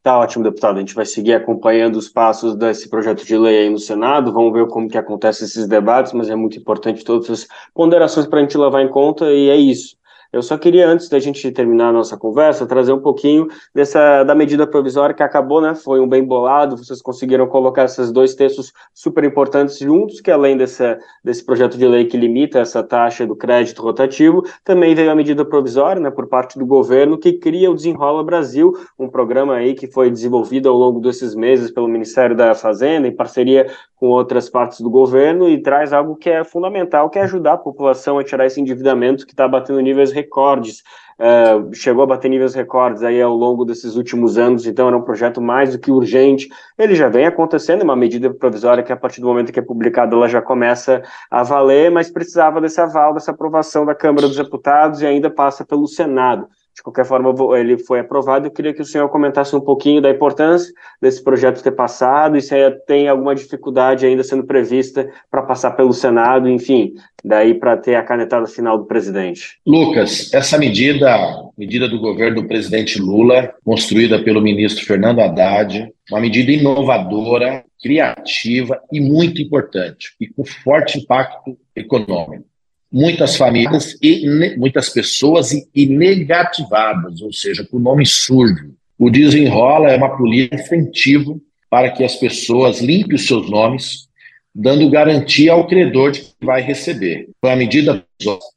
Tá ótimo, deputado. A gente vai seguir acompanhando os passos desse projeto de lei aí no Senado. Vamos ver como que acontecem esses debates, mas é muito importante todas as ponderações para a gente levar em conta e é isso. Eu só queria, antes da gente terminar a nossa conversa, trazer um pouquinho dessa da medida provisória que acabou, né? Foi um bem bolado, vocês conseguiram colocar esses dois textos super importantes juntos, que além desse, desse projeto de lei que limita essa taxa do crédito rotativo, também veio a medida provisória, né, por parte do governo, que cria o Desenrola Brasil, um programa aí que foi desenvolvido ao longo desses meses pelo Ministério da Fazenda, em parceria com outras partes do governo, e traz algo que é fundamental, que é ajudar a população a tirar esse endividamento que está batendo níveis recordes, uh, chegou a bater níveis recordes aí ao longo desses últimos anos, então era um projeto mais do que urgente. Ele já vem acontecendo, é uma medida provisória que a partir do momento que é publicada ela já começa a valer, mas precisava desse aval, dessa aprovação da Câmara dos Deputados e ainda passa pelo Senado. De qualquer forma, ele foi aprovado. Eu queria que o senhor comentasse um pouquinho da importância desse projeto ter passado e se tem alguma dificuldade ainda sendo prevista para passar pelo Senado, enfim, daí para ter a canetada final do presidente. Lucas, essa medida, medida do governo do presidente Lula, construída pelo ministro Fernando Haddad, uma medida inovadora, criativa e muito importante, e com forte impacto econômico muitas famílias e muitas pessoas e, e negativadas, ou seja, com o nome surdo. O desenrola é uma política incentivo para que as pessoas limpem os seus nomes, dando garantia ao credor de que vai receber. Foi a medida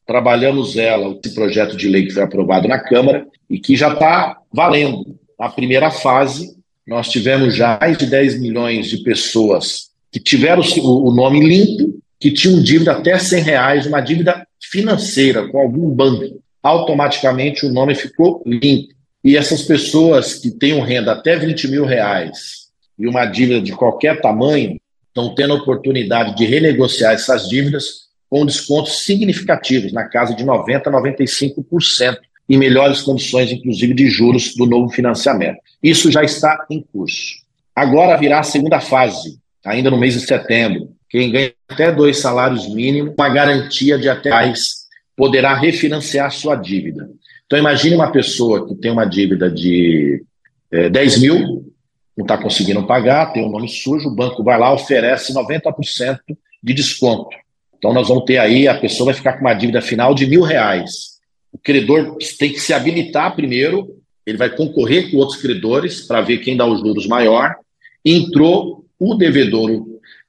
trabalhamos ela, esse projeto de lei que foi aprovado na Câmara e que já está valendo. Na primeira fase, nós tivemos já mais de 10 milhões de pessoas que tiveram o nome limpo que tinham dívida até 100 reais, uma dívida financeira com algum banco, automaticamente o nome ficou limpo. E essas pessoas que têm renda até 20 mil reais e uma dívida de qualquer tamanho estão tendo a oportunidade de renegociar essas dívidas com descontos significativos, na casa de 90% a 95%, e melhores condições, inclusive, de juros do novo financiamento. Isso já está em curso. Agora virá a segunda fase, ainda no mês de setembro, quem ganha até dois salários mínimos, uma garantia de até mais, poderá refinanciar sua dívida. Então, imagine uma pessoa que tem uma dívida de é, 10 mil, não está conseguindo pagar, tem um nome sujo, o banco vai lá, oferece 90% de desconto. Então, nós vamos ter aí, a pessoa vai ficar com uma dívida final de mil reais. O credor tem que se habilitar primeiro, ele vai concorrer com outros credores para ver quem dá os juros maior. Entrou o devedor,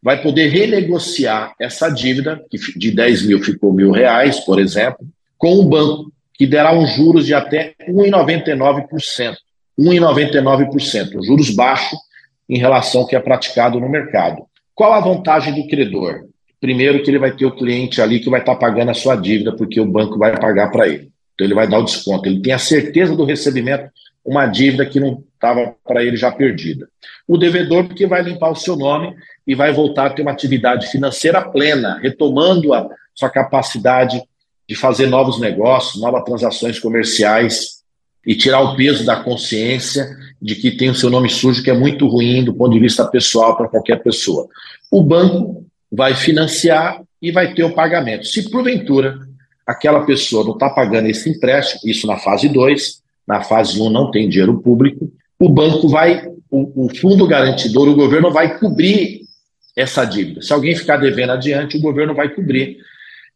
vai poder renegociar essa dívida, que de 10 mil ficou mil reais, por exemplo, com o banco, que derá um juros de até 1,99%. 1,99%, juros baixos em relação ao que é praticado no mercado. Qual a vantagem do credor? Primeiro, que ele vai ter o cliente ali que vai estar pagando a sua dívida, porque o banco vai pagar para ele. Então, ele vai dar o desconto. Ele tem a certeza do recebimento, uma dívida que não estava para ele já perdida. O devedor, porque vai limpar o seu nome e vai voltar a ter uma atividade financeira plena, retomando a sua capacidade de fazer novos negócios, novas transações comerciais e tirar o peso da consciência de que tem o seu nome sujo, que é muito ruim do ponto de vista pessoal para qualquer pessoa. O banco vai financiar e vai ter o pagamento. Se porventura aquela pessoa não está pagando esse empréstimo, isso na fase 2, na fase 1 um não tem dinheiro público, o banco vai, o, o fundo garantidor, o governo vai cobrir essa dívida. Se alguém ficar devendo adiante, o governo vai cobrir.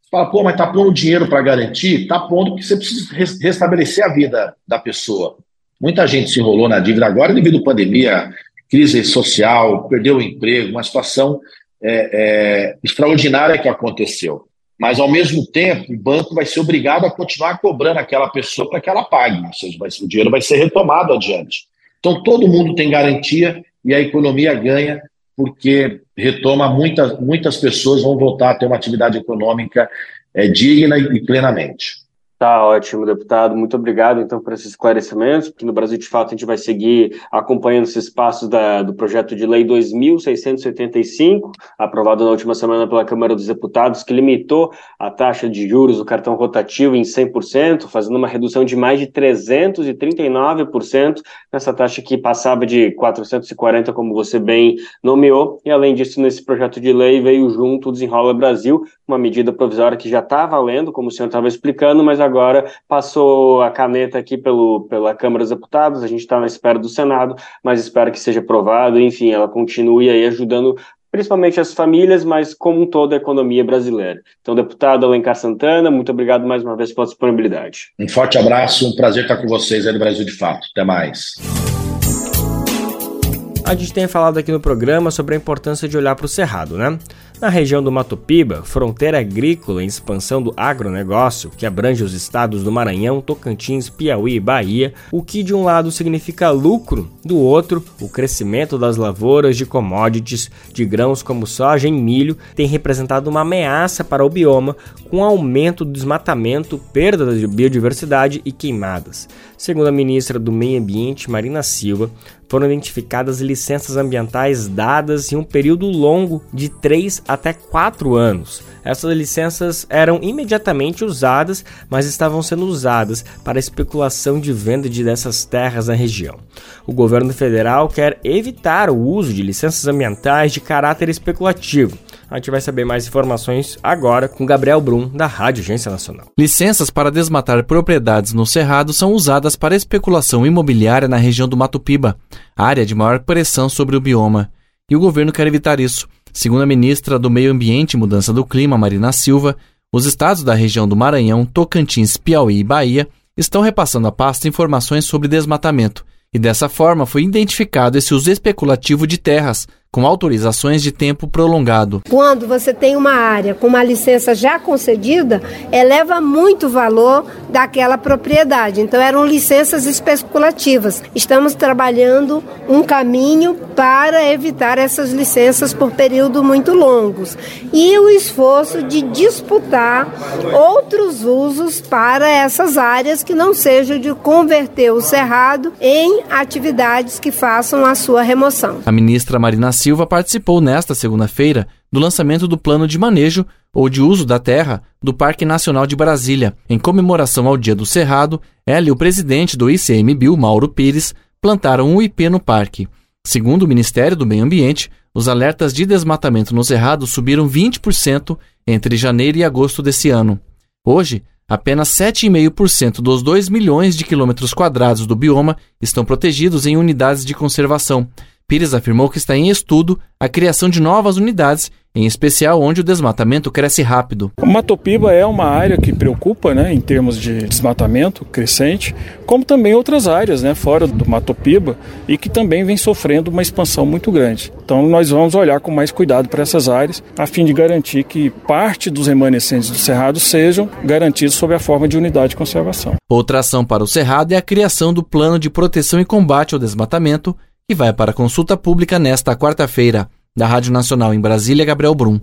Fala, pô, mas está pondo dinheiro para garantir? Está pondo porque você precisa restabelecer a vida da pessoa. Muita gente se enrolou na dívida agora devido à pandemia, crise social, perdeu o emprego, uma situação é, é, extraordinária que aconteceu. Mas, ao mesmo tempo, o banco vai ser obrigado a continuar cobrando aquela pessoa para que ela pague, ou seja, o dinheiro vai ser retomado adiante. Então, todo mundo tem garantia e a economia ganha porque retoma muitas, muitas pessoas vão voltar a ter uma atividade econômica é, digna e plenamente. Tá ótimo, deputado. Muito obrigado, então, por esses esclarecimentos, porque no Brasil, de fato, a gente vai seguir acompanhando esses passos da, do projeto de lei 2.685, aprovado na última semana pela Câmara dos Deputados, que limitou a taxa de juros do cartão rotativo em 100%, fazendo uma redução de mais de 339% nessa taxa que passava de 440, como você bem nomeou. E, além disso, nesse projeto de lei veio junto o Desenrola Brasil, uma medida provisória que já está valendo, como o senhor estava explicando, mas agora agora passou a caneta aqui pelo, pela Câmara dos Deputados, a gente está na espera do Senado, mas espero que seja aprovado, enfim, ela continue aí ajudando principalmente as famílias, mas como um todo a economia brasileira. Então, deputado Alencar Santana, muito obrigado mais uma vez pela disponibilidade. Um forte abraço, um prazer estar com vocês aí no Brasil de Fato. Até mais. A gente tem falado aqui no programa sobre a importância de olhar para o Cerrado, né? Na região do Mato Piba, fronteira agrícola em expansão do agronegócio, que abrange os estados do Maranhão, Tocantins, Piauí e Bahia, o que de um lado significa lucro, do outro, o crescimento das lavouras de commodities de grãos como soja e milho tem representado uma ameaça para o bioma, com aumento do desmatamento, perda de biodiversidade e queimadas. Segundo a ministra do Meio Ambiente, Marina Silva, foram identificadas licenças ambientais dadas em um período longo de 3 até 4 anos. Essas licenças eram imediatamente usadas, mas estavam sendo usadas para especulação de venda de dessas terras na região. O governo federal quer evitar o uso de licenças ambientais de caráter especulativo. A gente vai saber mais informações agora com Gabriel Brum, da Rádio Agência Nacional. Licenças para desmatar propriedades no Cerrado são usadas para especulação imobiliária na região do Mato Piba, área de maior pressão sobre o bioma. E o governo quer evitar isso. Segundo a ministra do Meio Ambiente e Mudança do Clima, Marina Silva, os estados da região do Maranhão, Tocantins, Piauí e Bahia estão repassando à pasta informações sobre desmatamento, e dessa forma foi identificado esse uso especulativo de terras, com autorizações de tempo prolongado. Quando você tem uma área com uma licença já concedida, eleva muito o valor daquela propriedade. Então eram licenças especulativas. Estamos trabalhando um caminho para evitar essas licenças por período muito longos e o esforço de disputar outros usos para essas áreas que não sejam de converter o cerrado em atividades que façam a sua remoção. A ministra Marina Silva participou nesta segunda-feira do lançamento do plano de manejo ou de uso da terra do Parque Nacional de Brasília. Em comemoração ao Dia do Cerrado, ela e o presidente do ICMBio, Mauro Pires, plantaram um IP no parque. Segundo o Ministério do Meio Ambiente, os alertas de desmatamento no Cerrado subiram 20% entre janeiro e agosto desse ano. Hoje, apenas 7,5% dos 2 milhões de quilômetros quadrados do bioma estão protegidos em unidades de conservação, Pires afirmou que está em estudo a criação de novas unidades, em especial onde o desmatamento cresce rápido. O Matopiba é uma área que preocupa, né, em termos de desmatamento crescente, como também outras áreas, né, fora do Matopiba e que também vem sofrendo uma expansão muito grande. Então nós vamos olhar com mais cuidado para essas áreas, a fim de garantir que parte dos remanescentes do cerrado sejam garantidos sob a forma de unidade de conservação. Outra ação para o cerrado é a criação do plano de proteção e combate ao desmatamento e vai para consulta pública nesta quarta-feira. Da Rádio Nacional em Brasília, Gabriel Brum.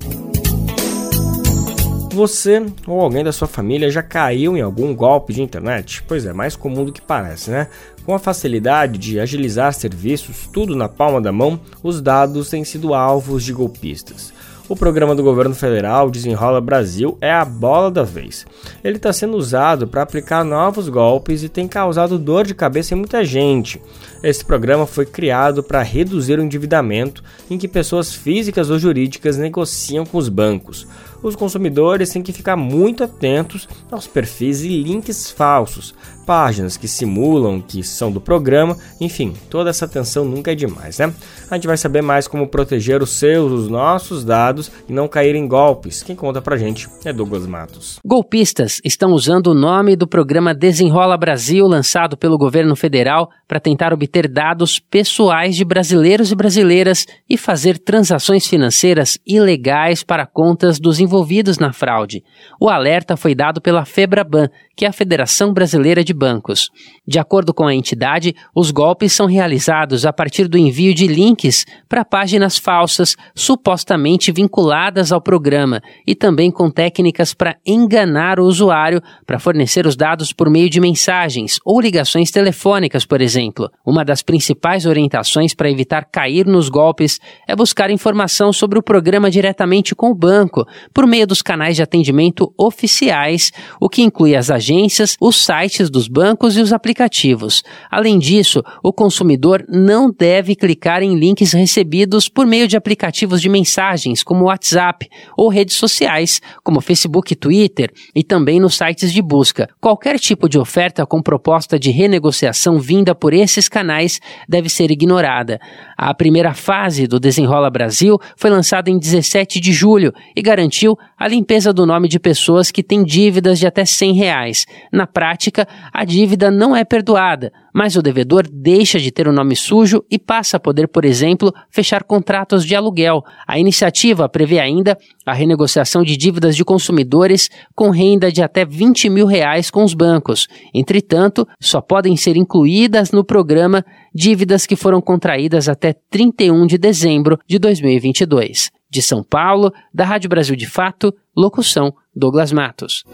Você ou alguém da sua família já caiu em algum golpe de internet? Pois é, mais comum do que parece, né? Com a facilidade de agilizar serviços, tudo na palma da mão, os dados têm sido alvos de golpistas. O programa do governo federal Desenrola Brasil é a bola da vez. Ele está sendo usado para aplicar novos golpes e tem causado dor de cabeça em muita gente. Esse programa foi criado para reduzir o endividamento em que pessoas físicas ou jurídicas negociam com os bancos os consumidores têm que ficar muito atentos aos perfis e links falsos, páginas que simulam que são do programa, enfim, toda essa atenção nunca é demais, né? A gente vai saber mais como proteger os seus, os nossos dados e não cair em golpes. Quem conta pra gente é Douglas Matos. Golpistas estão usando o nome do programa Desenrola Brasil, lançado pelo governo federal, para tentar obter dados pessoais de brasileiros e brasileiras e fazer transações financeiras ilegais para contas dos envolvidos na fraude. O alerta foi dado pela Febraban, que é a Federação Brasileira de bancos. De acordo com a entidade, os golpes são realizados a partir do envio de links para páginas falsas supostamente vinculadas ao programa e também com técnicas para enganar o usuário para fornecer os dados por meio de mensagens ou ligações telefônicas, por exemplo. Uma das principais orientações para evitar cair nos golpes é buscar informação sobre o programa diretamente com o banco, por meio dos canais de atendimento oficiais, o que inclui as agências, os sites dos bancos e os aplicativos. Além disso, o consumidor não deve clicar em links recebidos por meio de aplicativos de mensagens, como WhatsApp, ou redes sociais, como Facebook e Twitter, e também nos sites de busca. Qualquer tipo de oferta com proposta de renegociação vinda por esses canais deve ser ignorada. A primeira fase do Desenrola Brasil foi lançada em 17 de julho e garantiu a limpeza do nome de pessoas que têm dívidas de até 100 reais. Na prática, a dívida não é perdoada, mas o devedor deixa de ter o nome sujo e passa a poder, por exemplo, fechar contratos de aluguel. A iniciativa prevê ainda a renegociação de dívidas de consumidores com renda de até 20 mil reais com os bancos. Entretanto, só podem ser incluídas no programa dívidas que foram contraídas até 31 de dezembro de 2022. De São Paulo, da Rádio Brasil de Fato, locução Douglas Matos.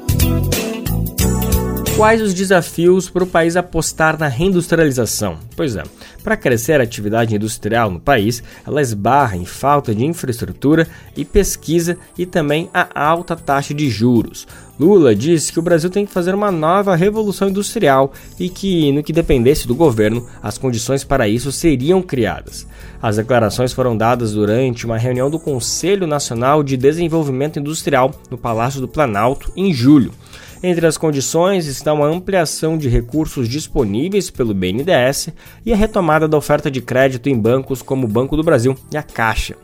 Quais os desafios para o país apostar na reindustrialização? Pois é, para crescer a atividade industrial no país, ela esbarra em falta de infraestrutura e pesquisa e também a alta taxa de juros. Lula disse que o Brasil tem que fazer uma nova revolução industrial e que, no que dependesse do governo, as condições para isso seriam criadas. As declarações foram dadas durante uma reunião do Conselho Nacional de Desenvolvimento Industrial no Palácio do Planalto em julho. Entre as condições estão a ampliação de recursos disponíveis pelo BNDES e a retomada da oferta de crédito em bancos como o Banco do Brasil e a Caixa.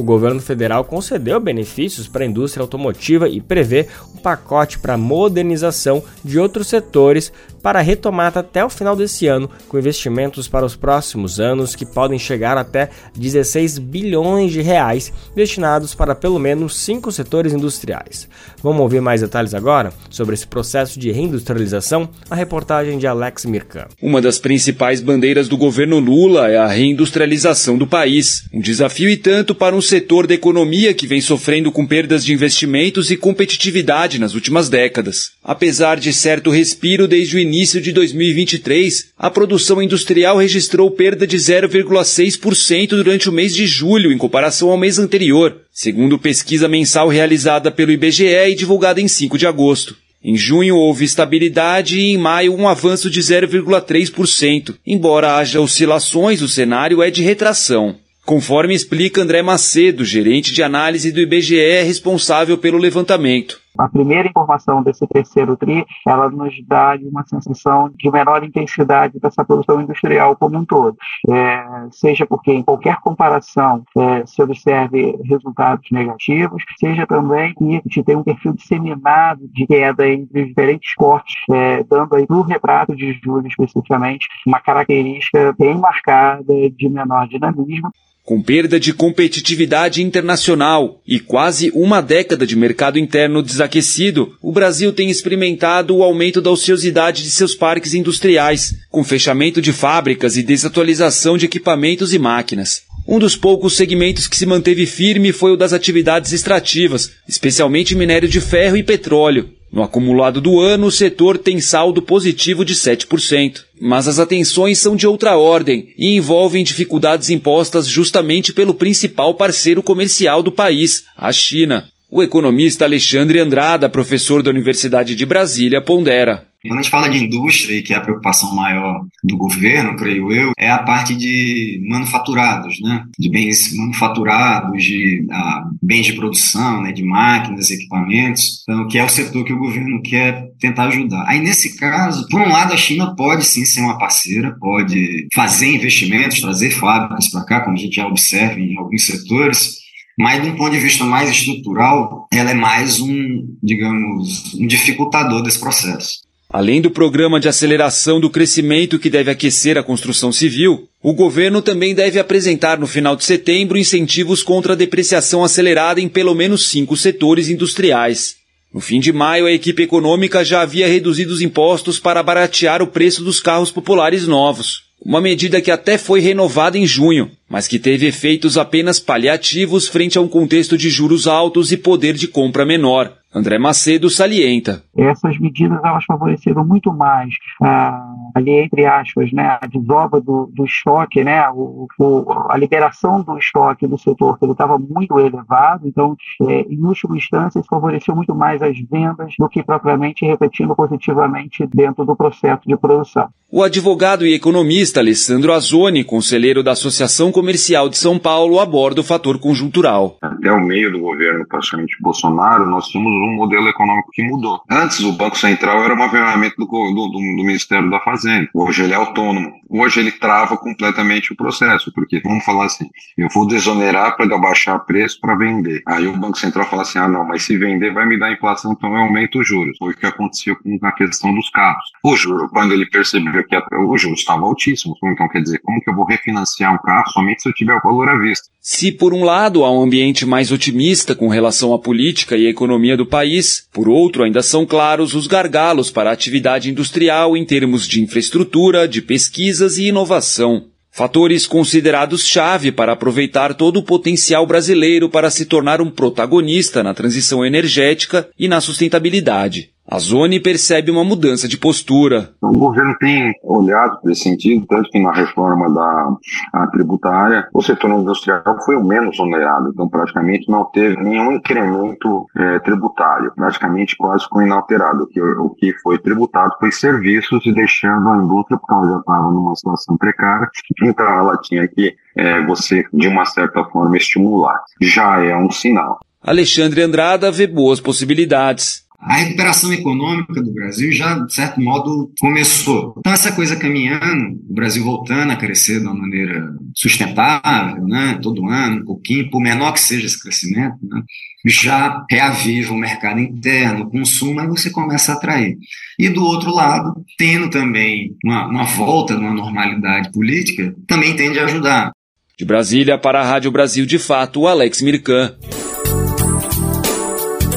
O governo federal concedeu benefícios para a indústria automotiva e prevê um pacote para modernização de outros setores para retomada até o final desse ano, com investimentos para os próximos anos que podem chegar até 16 bilhões de reais destinados para pelo menos cinco setores industriais. Vamos ouvir mais detalhes agora sobre esse processo de reindustrialização? A reportagem de Alex Mirkan. Uma das principais bandeiras do governo Lula é a reindustrialização do país, um desafio e tanto para um setor da economia que vem sofrendo com perdas de investimentos e competitividade nas últimas décadas. Apesar de certo respiro desde o início de 2023, a produção industrial registrou perda de 0,6% durante o mês de julho em comparação ao mês anterior, segundo pesquisa mensal realizada pelo IBGE e divulgada em 5 de agosto. Em junho houve estabilidade e em maio um avanço de 0,3%. Embora haja oscilações, o cenário é de retração. Conforme explica André Macedo, gerente de análise do IBGE responsável pelo levantamento. A primeira informação desse terceiro TRI, ela nos dá uma sensação de menor intensidade dessa produção industrial como um todo. É, seja porque em qualquer comparação é, se observe resultados negativos, seja também que a gente tem um perfil disseminado de queda entre os diferentes cortes, é, dando aí no retrato de julho especificamente uma característica bem marcada de menor dinamismo. Com perda de competitividade internacional e quase uma década de mercado interno desaquecido, o Brasil tem experimentado o aumento da ociosidade de seus parques industriais, com fechamento de fábricas e desatualização de equipamentos e máquinas. Um dos poucos segmentos que se manteve firme foi o das atividades extrativas, especialmente minério de ferro e petróleo. No acumulado do ano, o setor tem saldo positivo de 7%. Mas as atenções são de outra ordem e envolvem dificuldades impostas justamente pelo principal parceiro comercial do país, a China. O economista Alexandre Andrada, professor da Universidade de Brasília, pondera. Quando a gente fala de indústria, que é a preocupação maior do governo, creio eu, é a parte de manufaturados, né? De bens manufaturados, de ah, bens de produção, né? de máquinas, equipamentos, então, que é o setor que o governo quer tentar ajudar. Aí, nesse caso, por um lado, a China pode sim ser uma parceira, pode fazer investimentos, trazer fábricas para cá, como a gente já observa em alguns setores, mas, de um ponto de vista mais estrutural, ela é mais um, digamos, um dificultador desse processo. Além do programa de aceleração do crescimento que deve aquecer a construção civil, o governo também deve apresentar no final de setembro incentivos contra a depreciação acelerada em pelo menos cinco setores industriais. No fim de maio, a equipe econômica já havia reduzido os impostos para baratear o preço dos carros populares novos. Uma medida que até foi renovada em junho, mas que teve efeitos apenas paliativos frente a um contexto de juros altos e poder de compra menor. André Macedo salienta. Essas medidas elas favoreceram muito mais ah, ali entre aspas, né, a desova do, do estoque, né, o, o, a liberação do estoque do setor que ele estava muito elevado, então é, em última instância isso favoreceu muito mais as vendas do que propriamente refletindo positivamente dentro do processo de produção. O advogado e economista Alessandro Azoni, conselheiro da Associação Comercial de São Paulo, aborda o fator conjuntural. Até o meio do governo, praticamente Bolsonaro, nós tínhamos um modelo econômico que mudou. Antes, o Banco Central era uma ferramenta do, do, do, do Ministério da Fazenda. Hoje ele é autônomo. Hoje ele trava completamente o processo, porque, vamos falar assim, eu vou desonerar para baixar preço para vender. Aí o Banco Central fala assim, ah não, mas se vender vai me dar inflação, então eu aumento os juros. Foi o que aconteceu com a questão dos carros. O juro, quando ele percebeu que o juro estava altíssimo, então quer dizer, como que eu vou refinanciar um carro somente se eu tiver o valor à vista? Se por um lado há um ambiente mais otimista com relação à política e à economia do país, por outro ainda são claros os gargalos para a atividade industrial em termos de infraestrutura, de pesquisas e inovação. Fatores considerados chave para aproveitar todo o potencial brasileiro para se tornar um protagonista na transição energética e na sustentabilidade. A Zone percebe uma mudança de postura. O governo tem olhado nesse sentido, tanto que na reforma da tributária, o setor industrial foi o menos onerado, então praticamente não teve nenhum incremento é, tributário, praticamente quase ficou inalterado. O que, o que foi tributado foi serviços e deixando a indústria, porque ela já estava numa situação precária, então ela tinha que é, você, de uma certa forma, estimular. Já é um sinal. Alexandre Andrada vê boas possibilidades. A recuperação econômica do Brasil já, de certo modo, começou. Então, essa coisa caminhando, o Brasil voltando a crescer de uma maneira sustentável, né, todo ano, um pouquinho, por menor que seja esse crescimento, né, já reaviva o mercado interno, o consumo, aí você começa a atrair. E do outro lado, tendo também uma, uma volta numa normalidade política, também tende a ajudar. De Brasília para a Rádio Brasil de Fato, Alex Mirkan.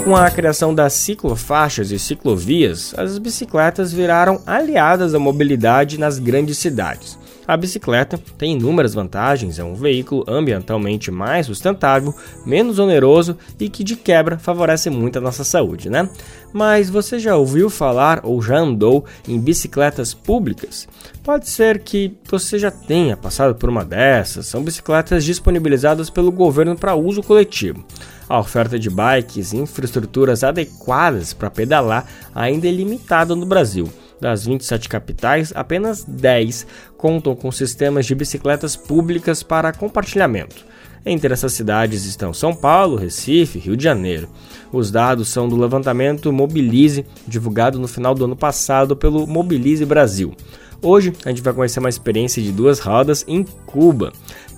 Com a criação das ciclofaixas e ciclovias, as bicicletas viraram aliadas à mobilidade nas grandes cidades. A bicicleta tem inúmeras vantagens, é um veículo ambientalmente mais sustentável, menos oneroso e que de quebra favorece muito a nossa saúde, né? Mas você já ouviu falar ou já andou em bicicletas públicas? Pode ser que você já tenha passado por uma dessas, são bicicletas disponibilizadas pelo governo para uso coletivo. A oferta de bikes e infraestruturas adequadas para pedalar ainda é limitada no Brasil. Das 27 capitais, apenas 10 contam com sistemas de bicicletas públicas para compartilhamento. Entre essas cidades estão São Paulo, Recife, Rio de Janeiro. Os dados são do levantamento Mobilize, divulgado no final do ano passado pelo Mobilize Brasil. Hoje a gente vai conhecer uma experiência de duas rodas em Cuba.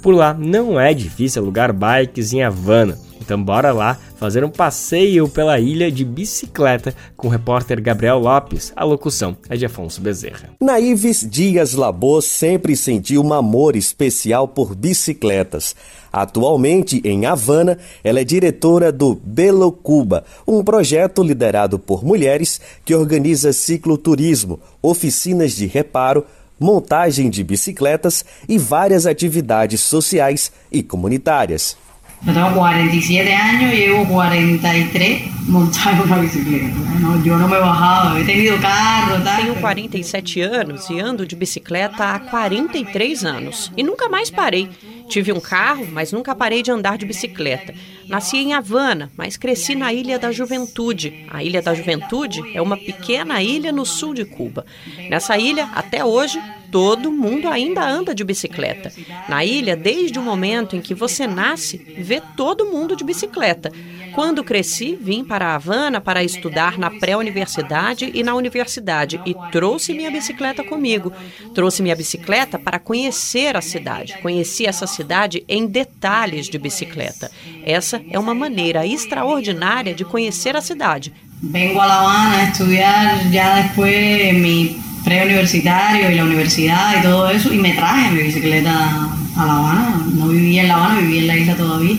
Por lá não é difícil alugar bikes em Havana. Então bora lá fazer um passeio pela ilha de bicicleta com o repórter Gabriel Lopes. A locução é de Afonso Bezerra. Naives Dias Labô sempre sentiu um amor especial por bicicletas. Atualmente, em Havana, ela é diretora do Belo Cuba, um projeto liderado por mulheres que organiza cicloturismo, oficinas de reparo, montagem de bicicletas e várias atividades sociais e comunitárias. Yo tengo 47 años, llevo 43 montando una bicicleta. No, yo no me he bajado, he tenido carro, tal. Tenho 47 anos e ando de bicicleta há 43 anos. E nunca mais parei. Tive um carro, mas nunca parei de andar de bicicleta. Nasci em Havana, mas cresci na Ilha da Juventude. A Ilha da Juventude é uma pequena ilha no sul de Cuba. Nessa ilha, até hoje, todo mundo ainda anda de bicicleta. Na ilha, desde o momento em que você nasce, vê todo mundo de bicicleta. Quando cresci, vim para Havana para estudar na pré-universidade e na universidade e trouxe minha bicicleta comigo. Trouxe minha bicicleta para conhecer a cidade. Conheci essa cidade em detalhes de bicicleta. Essa é uma maneira extraordinária de conhecer a cidade. Vengo a La Habana a estudar já depois mi preuniversitario y la universidad y todo eso, y me traje mi bicicleta a La Habana. No vivía en La Habana, vivía en la isla todavía.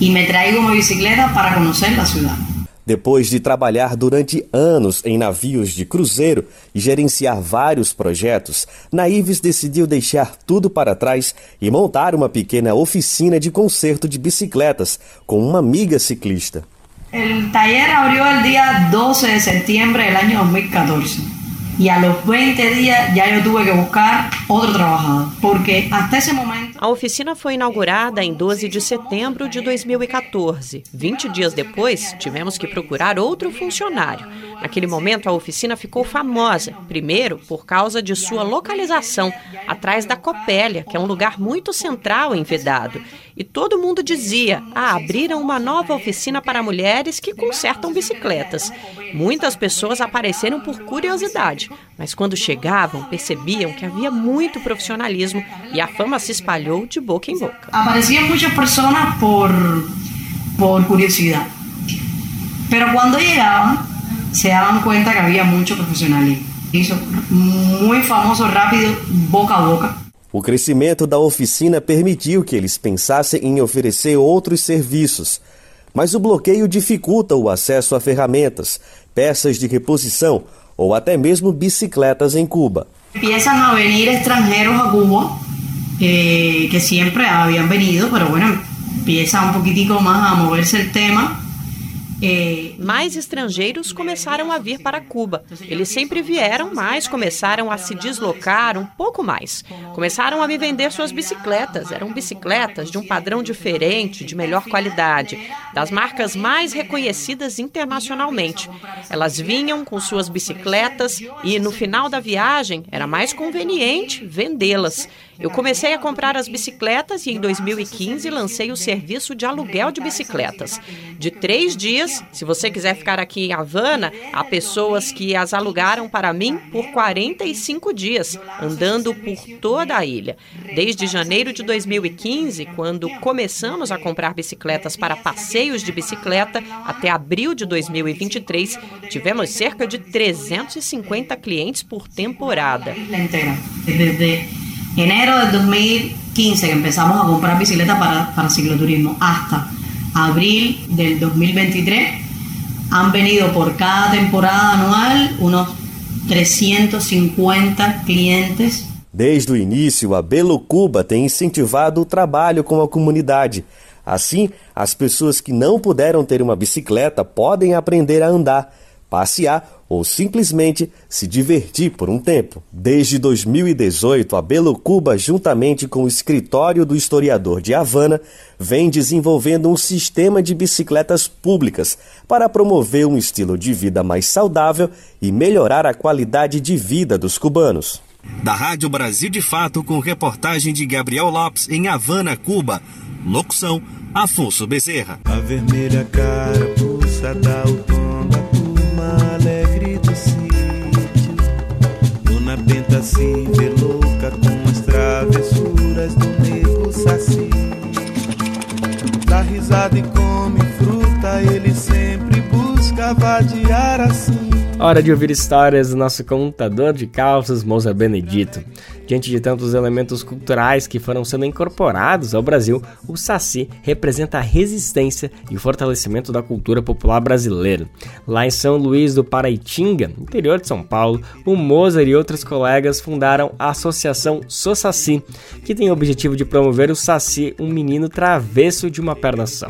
Y me traigo mi bicicleta para conocer la ciudad. Depois de trabalhar durante anos em navios de cruzeiro e gerenciar vários projetos, Naives decidiu deixar tudo para trás e montar uma pequena oficina de conserto de bicicletas com uma amiga ciclista. El taller abrió el día 12 de septiembre del año 2014 y a los 20 días ya yo tuve que buscar otro trabajador, porque hasta ese momento... A oficina foi inaugurada em 12 de setembro de 2014. 20 dias depois, tivemos que procurar outro funcionário. Naquele momento, a oficina ficou famosa, primeiro por causa de sua localização, atrás da Copélia, que é um lugar muito central em Vedado. E todo mundo dizia: ah, abriram uma nova oficina para mulheres que consertam bicicletas. Muitas pessoas apareceram por curiosidade, mas quando chegavam, percebiam que havia muito profissionalismo e a fama se espalhou de boca em boca. Apareciam muitas pessoas por, por curiosidade. Pero quando chegavam, se daban cuenta que había mucho profesionalismo. Hizo muy famoso, rápido, boca a boca. O crescimento da oficina permitiu que eles pensassem em oferecer outros serviços, mas o bloqueio dificulta o acesso a ferramentas, peças de reposição ou até mesmo bicicletas em Cuba. Empiezan a venir extranjeros a Cuba, eh, que siempre habían venido, pero bueno, empieza un poquitico más a moverse el tema mais estrangeiros começaram a vir para Cuba. Eles sempre vieram, mas começaram a se deslocar um pouco mais. Começaram a me vender suas bicicletas. Eram bicicletas de um padrão diferente, de melhor qualidade, das marcas mais reconhecidas internacionalmente. Elas vinham com suas bicicletas e no final da viagem era mais conveniente vendê-las. Eu comecei a comprar as bicicletas e em 2015 lancei o serviço de aluguel de bicicletas. De três dias, se você quiser ficar aqui em Havana, há pessoas que as alugaram para mim por 45 dias, andando por toda a ilha. Desde janeiro de 2015, quando começamos a comprar bicicletas para passeios de bicicleta, até abril de 2023, tivemos cerca de 350 clientes por temporada enero del 2015 que empezamos a comprar bicicletas para, para cicloturismo hasta abril del 2023 han venido por cada temporada anual unos 350 clientes. Desde o início, a Belo Cuba tem incentivado o trabalho com a comunidade. Assim, as pessoas que não puderam ter uma bicicleta podem aprender a andar, passear ou simplesmente se divertir por um tempo. Desde 2018, a Belo Cuba, juntamente com o escritório do historiador de Havana, vem desenvolvendo um sistema de bicicletas públicas para promover um estilo de vida mais saudável e melhorar a qualidade de vida dos cubanos. Da Rádio Brasil de Fato, com reportagem de Gabriel Lopes em Havana, Cuba. Locução: Afonso Bezerra. A vermelha carapuça da outono da Com as travessuras do saci. Dá risada e come fruta, ele sempre busca assim. Hora de ouvir histórias do nosso contador de calças, Moza Benedito. Diante de tantos elementos culturais que foram sendo incorporados ao Brasil, o Saci representa a resistência e o fortalecimento da cultura popular brasileira. Lá em São Luís do Paraitinga, interior de São Paulo, o Mozart e outros colegas fundaram a Associação Sou Saci, que tem o objetivo de promover o Saci, um menino travesso de uma perna só.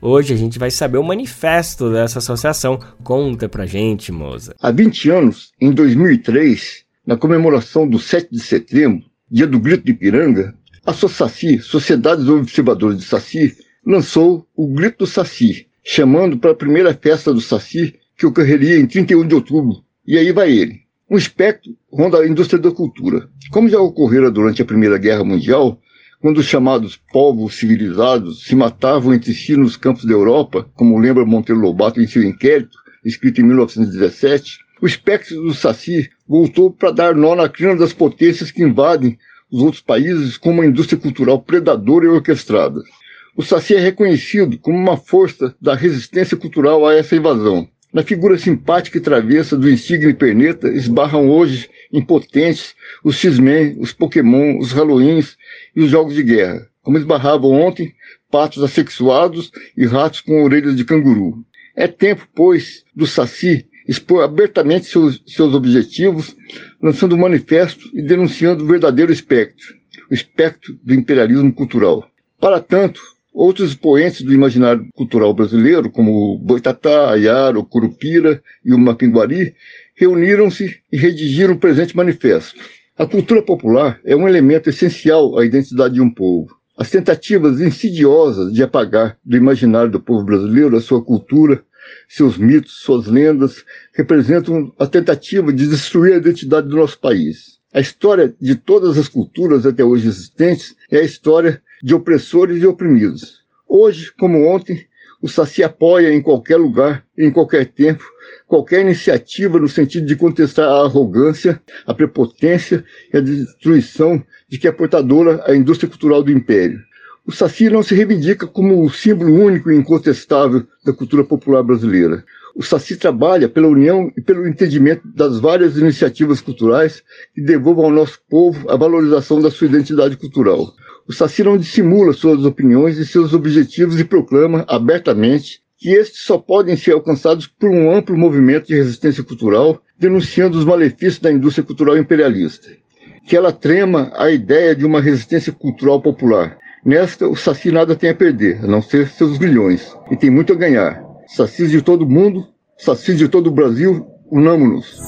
Hoje a gente vai saber o manifesto dessa associação. Conta pra gente, Moza. Há 20 anos, em 2003, na comemoração do 7 de setembro, dia do Grito de Ipiranga, a SOSACI, Sociedade dos Observadores de Saci, lançou o Grito do Saci, chamando para a primeira festa do Saci, que ocorreria em 31 de outubro. E aí vai ele. Um espectro ronda a indústria da cultura. Como já ocorrera durante a Primeira Guerra Mundial, quando os chamados povos civilizados se matavam entre si nos campos da Europa, como lembra Monteiro Lobato em seu inquérito, escrito em 1917, o espectro do Saci voltou para dar nó na crina das potências que invadem os outros países com uma indústria cultural predadora e orquestrada. O Saci é reconhecido como uma força da resistência cultural a essa invasão. Na figura simpática e travessa do insigne perneta esbarram hoje impotentes os X-Men, os Pokémon, os Halloweens e os jogos de guerra, como esbarravam ontem patos assexuados e ratos com orelhas de canguru. É tempo, pois, do Saci expor abertamente seus, seus objetivos, lançando um manifesto e denunciando o verdadeiro espectro, o espectro do imperialismo cultural. Para tanto, outros expoentes do imaginário cultural brasileiro, como Boitatá, Ayaro, Curupira e o Mapinguari, reuniram-se e redigiram o presente manifesto. A cultura popular é um elemento essencial à identidade de um povo. As tentativas insidiosas de apagar do imaginário do povo brasileiro a sua cultura, seus mitos, suas lendas, representam a tentativa de destruir a identidade do nosso país. A história de todas as culturas até hoje existentes é a história de opressores e oprimidos. Hoje, como ontem, o Saci apoia em qualquer lugar, em qualquer tempo, qualquer iniciativa no sentido de contestar a arrogância, a prepotência e a destruição de que é portadora a indústria cultural do império. O Saci não se reivindica como o símbolo único e incontestável da cultura popular brasileira. O Saci trabalha pela união e pelo entendimento das várias iniciativas culturais que devolvam ao nosso povo a valorização da sua identidade cultural. O Saci não dissimula suas opiniões e seus objetivos e proclama abertamente que estes só podem ser alcançados por um amplo movimento de resistência cultural, denunciando os malefícios da indústria cultural imperialista. Que ela trema a ideia de uma resistência cultural popular. Nesta, o Saci nada tem a perder, a não ser seus bilhões, e tem muito a ganhar. Sacis de todo mundo, sacis de todo o Brasil, unamo-nos.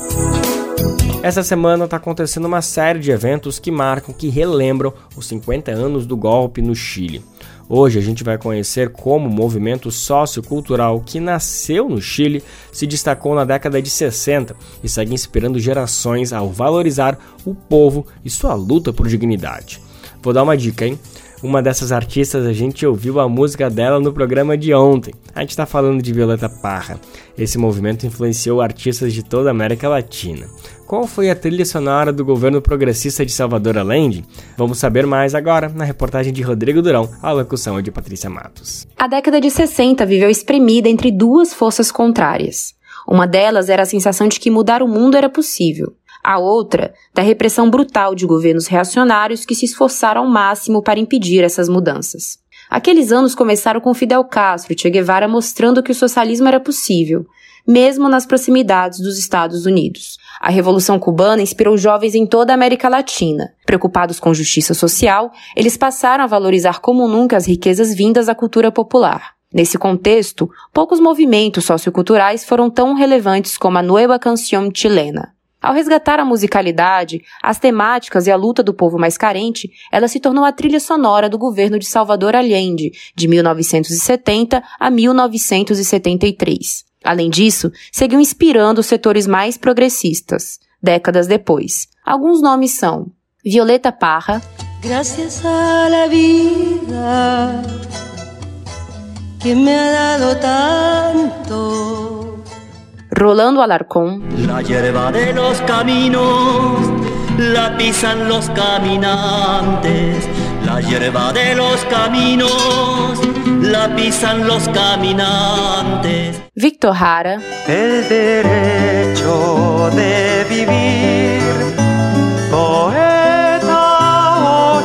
Essa semana está acontecendo uma série de eventos que marcam, que relembram os 50 anos do golpe no Chile. Hoje a gente vai conhecer como o movimento sociocultural que nasceu no Chile se destacou na década de 60 e segue inspirando gerações ao valorizar o povo e sua luta por dignidade. Vou dar uma dica, hein? Uma dessas artistas a gente ouviu a música dela no programa de ontem. A gente está falando de Violeta Parra. Esse movimento influenciou artistas de toda a América Latina. Qual foi a trilha sonora do governo progressista de Salvador Allende? Vamos saber mais agora na reportagem de Rodrigo Durão, a locução é de Patrícia Matos. A década de 60 viveu espremida entre duas forças contrárias. Uma delas era a sensação de que mudar o mundo era possível a outra da repressão brutal de governos reacionários que se esforçaram ao máximo para impedir essas mudanças. Aqueles anos começaram com Fidel Castro e Che Guevara mostrando que o socialismo era possível, mesmo nas proximidades dos Estados Unidos. A Revolução Cubana inspirou jovens em toda a América Latina. Preocupados com justiça social, eles passaram a valorizar como nunca as riquezas vindas da cultura popular. Nesse contexto, poucos movimentos socioculturais foram tão relevantes como a Nueva Canción Chilena. Ao resgatar a musicalidade, as temáticas e a luta do povo mais carente, ela se tornou a trilha sonora do governo de Salvador Allende, de 1970 a 1973. Além disso, seguiu inspirando os setores mais progressistas. Décadas depois, alguns nomes são Violeta Parra, Gracias a la vida que me ha dado tanto. Rolando Alarcón. La hierba de los caminos la pisan los caminantes. La hierba de los caminos la pisan los caminantes. Victor Jara. El derecho de vivir. Poeta Ho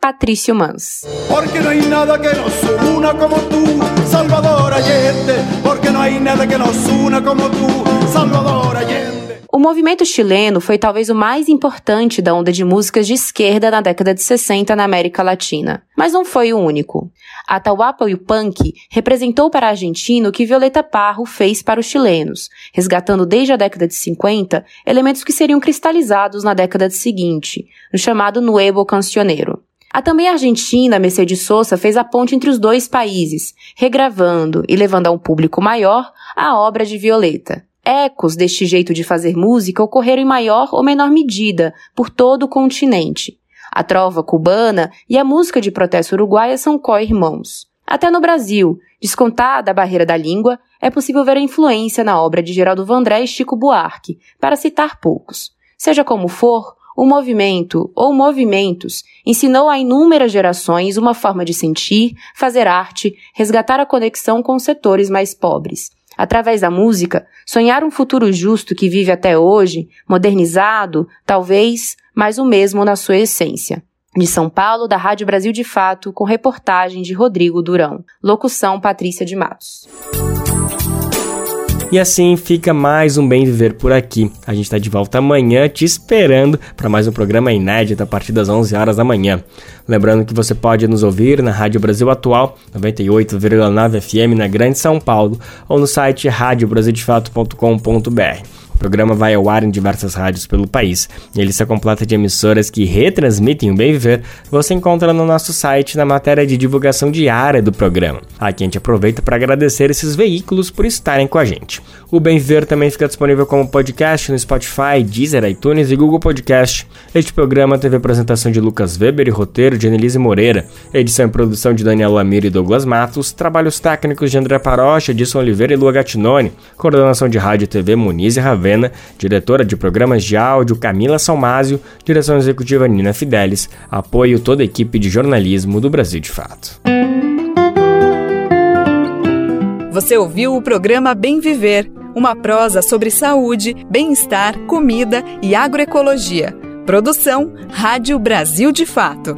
Patricio Mans. Porque no hay nada que nos una como tú, Salvador Allende, porque não há nada que nos una como tu, Salvador Allende. O movimento chileno foi talvez o mais importante da onda de músicas de esquerda na década de 60 na América Latina. Mas não foi o único. A e o punk representou para a Argentina o que Violeta Parro fez para os chilenos, resgatando desde a década de 50 elementos que seriam cristalizados na década seguinte, no chamado Nuevo Cancionero. A também argentina Mercedes Sosa fez a ponte entre os dois países, regravando e levando a um público maior a obra de Violeta. Ecos deste jeito de fazer música ocorreram em maior ou menor medida por todo o continente. A trova cubana e a música de protesto uruguaia são co-irmãos. Até no Brasil, descontada a barreira da língua, é possível ver a influência na obra de Geraldo Vandré e Chico Buarque, para citar poucos. Seja como for, o movimento ou movimentos ensinou a inúmeras gerações uma forma de sentir, fazer arte, resgatar a conexão com os setores mais pobres. Através da música, sonhar um futuro justo que vive até hoje, modernizado, talvez, mas o mesmo na sua essência. De São Paulo, da Rádio Brasil de Fato, com reportagem de Rodrigo Durão. Locução Patrícia de Matos. E assim fica mais um Bem Viver por aqui. A gente está de volta amanhã te esperando para mais um programa inédito a partir das 11 horas da manhã. Lembrando que você pode nos ouvir na Rádio Brasil Atual, 98,9 FM na Grande São Paulo, ou no site radiobrasildefato.com.br. O programa vai ao ar em diversas rádios pelo país. Ele se completa de emissoras que retransmitem o Bem Viver. Você encontra no nosso site na matéria de divulgação diária do programa. Aqui a gente aproveita para agradecer esses veículos por estarem com a gente. O Bem Viver também fica disponível como podcast no Spotify, Deezer, iTunes e Google Podcast. Este programa teve apresentação de Lucas Weber e roteiro de Annelise Moreira, edição e produção de Daniel Lamiro e Douglas Matos, trabalhos técnicos de André Parocha, Edson Oliveira e Lua Gattinone, coordenação de rádio e TV Muniz e Ravena, Ravena, diretora de programas de áudio Camila Salmásio, direção executiva Nina Fidelis, apoio toda a equipe de jornalismo do Brasil de Fato. Você ouviu o programa Bem Viver, uma prosa sobre saúde, bem-estar, comida e agroecologia. Produção Rádio Brasil de Fato.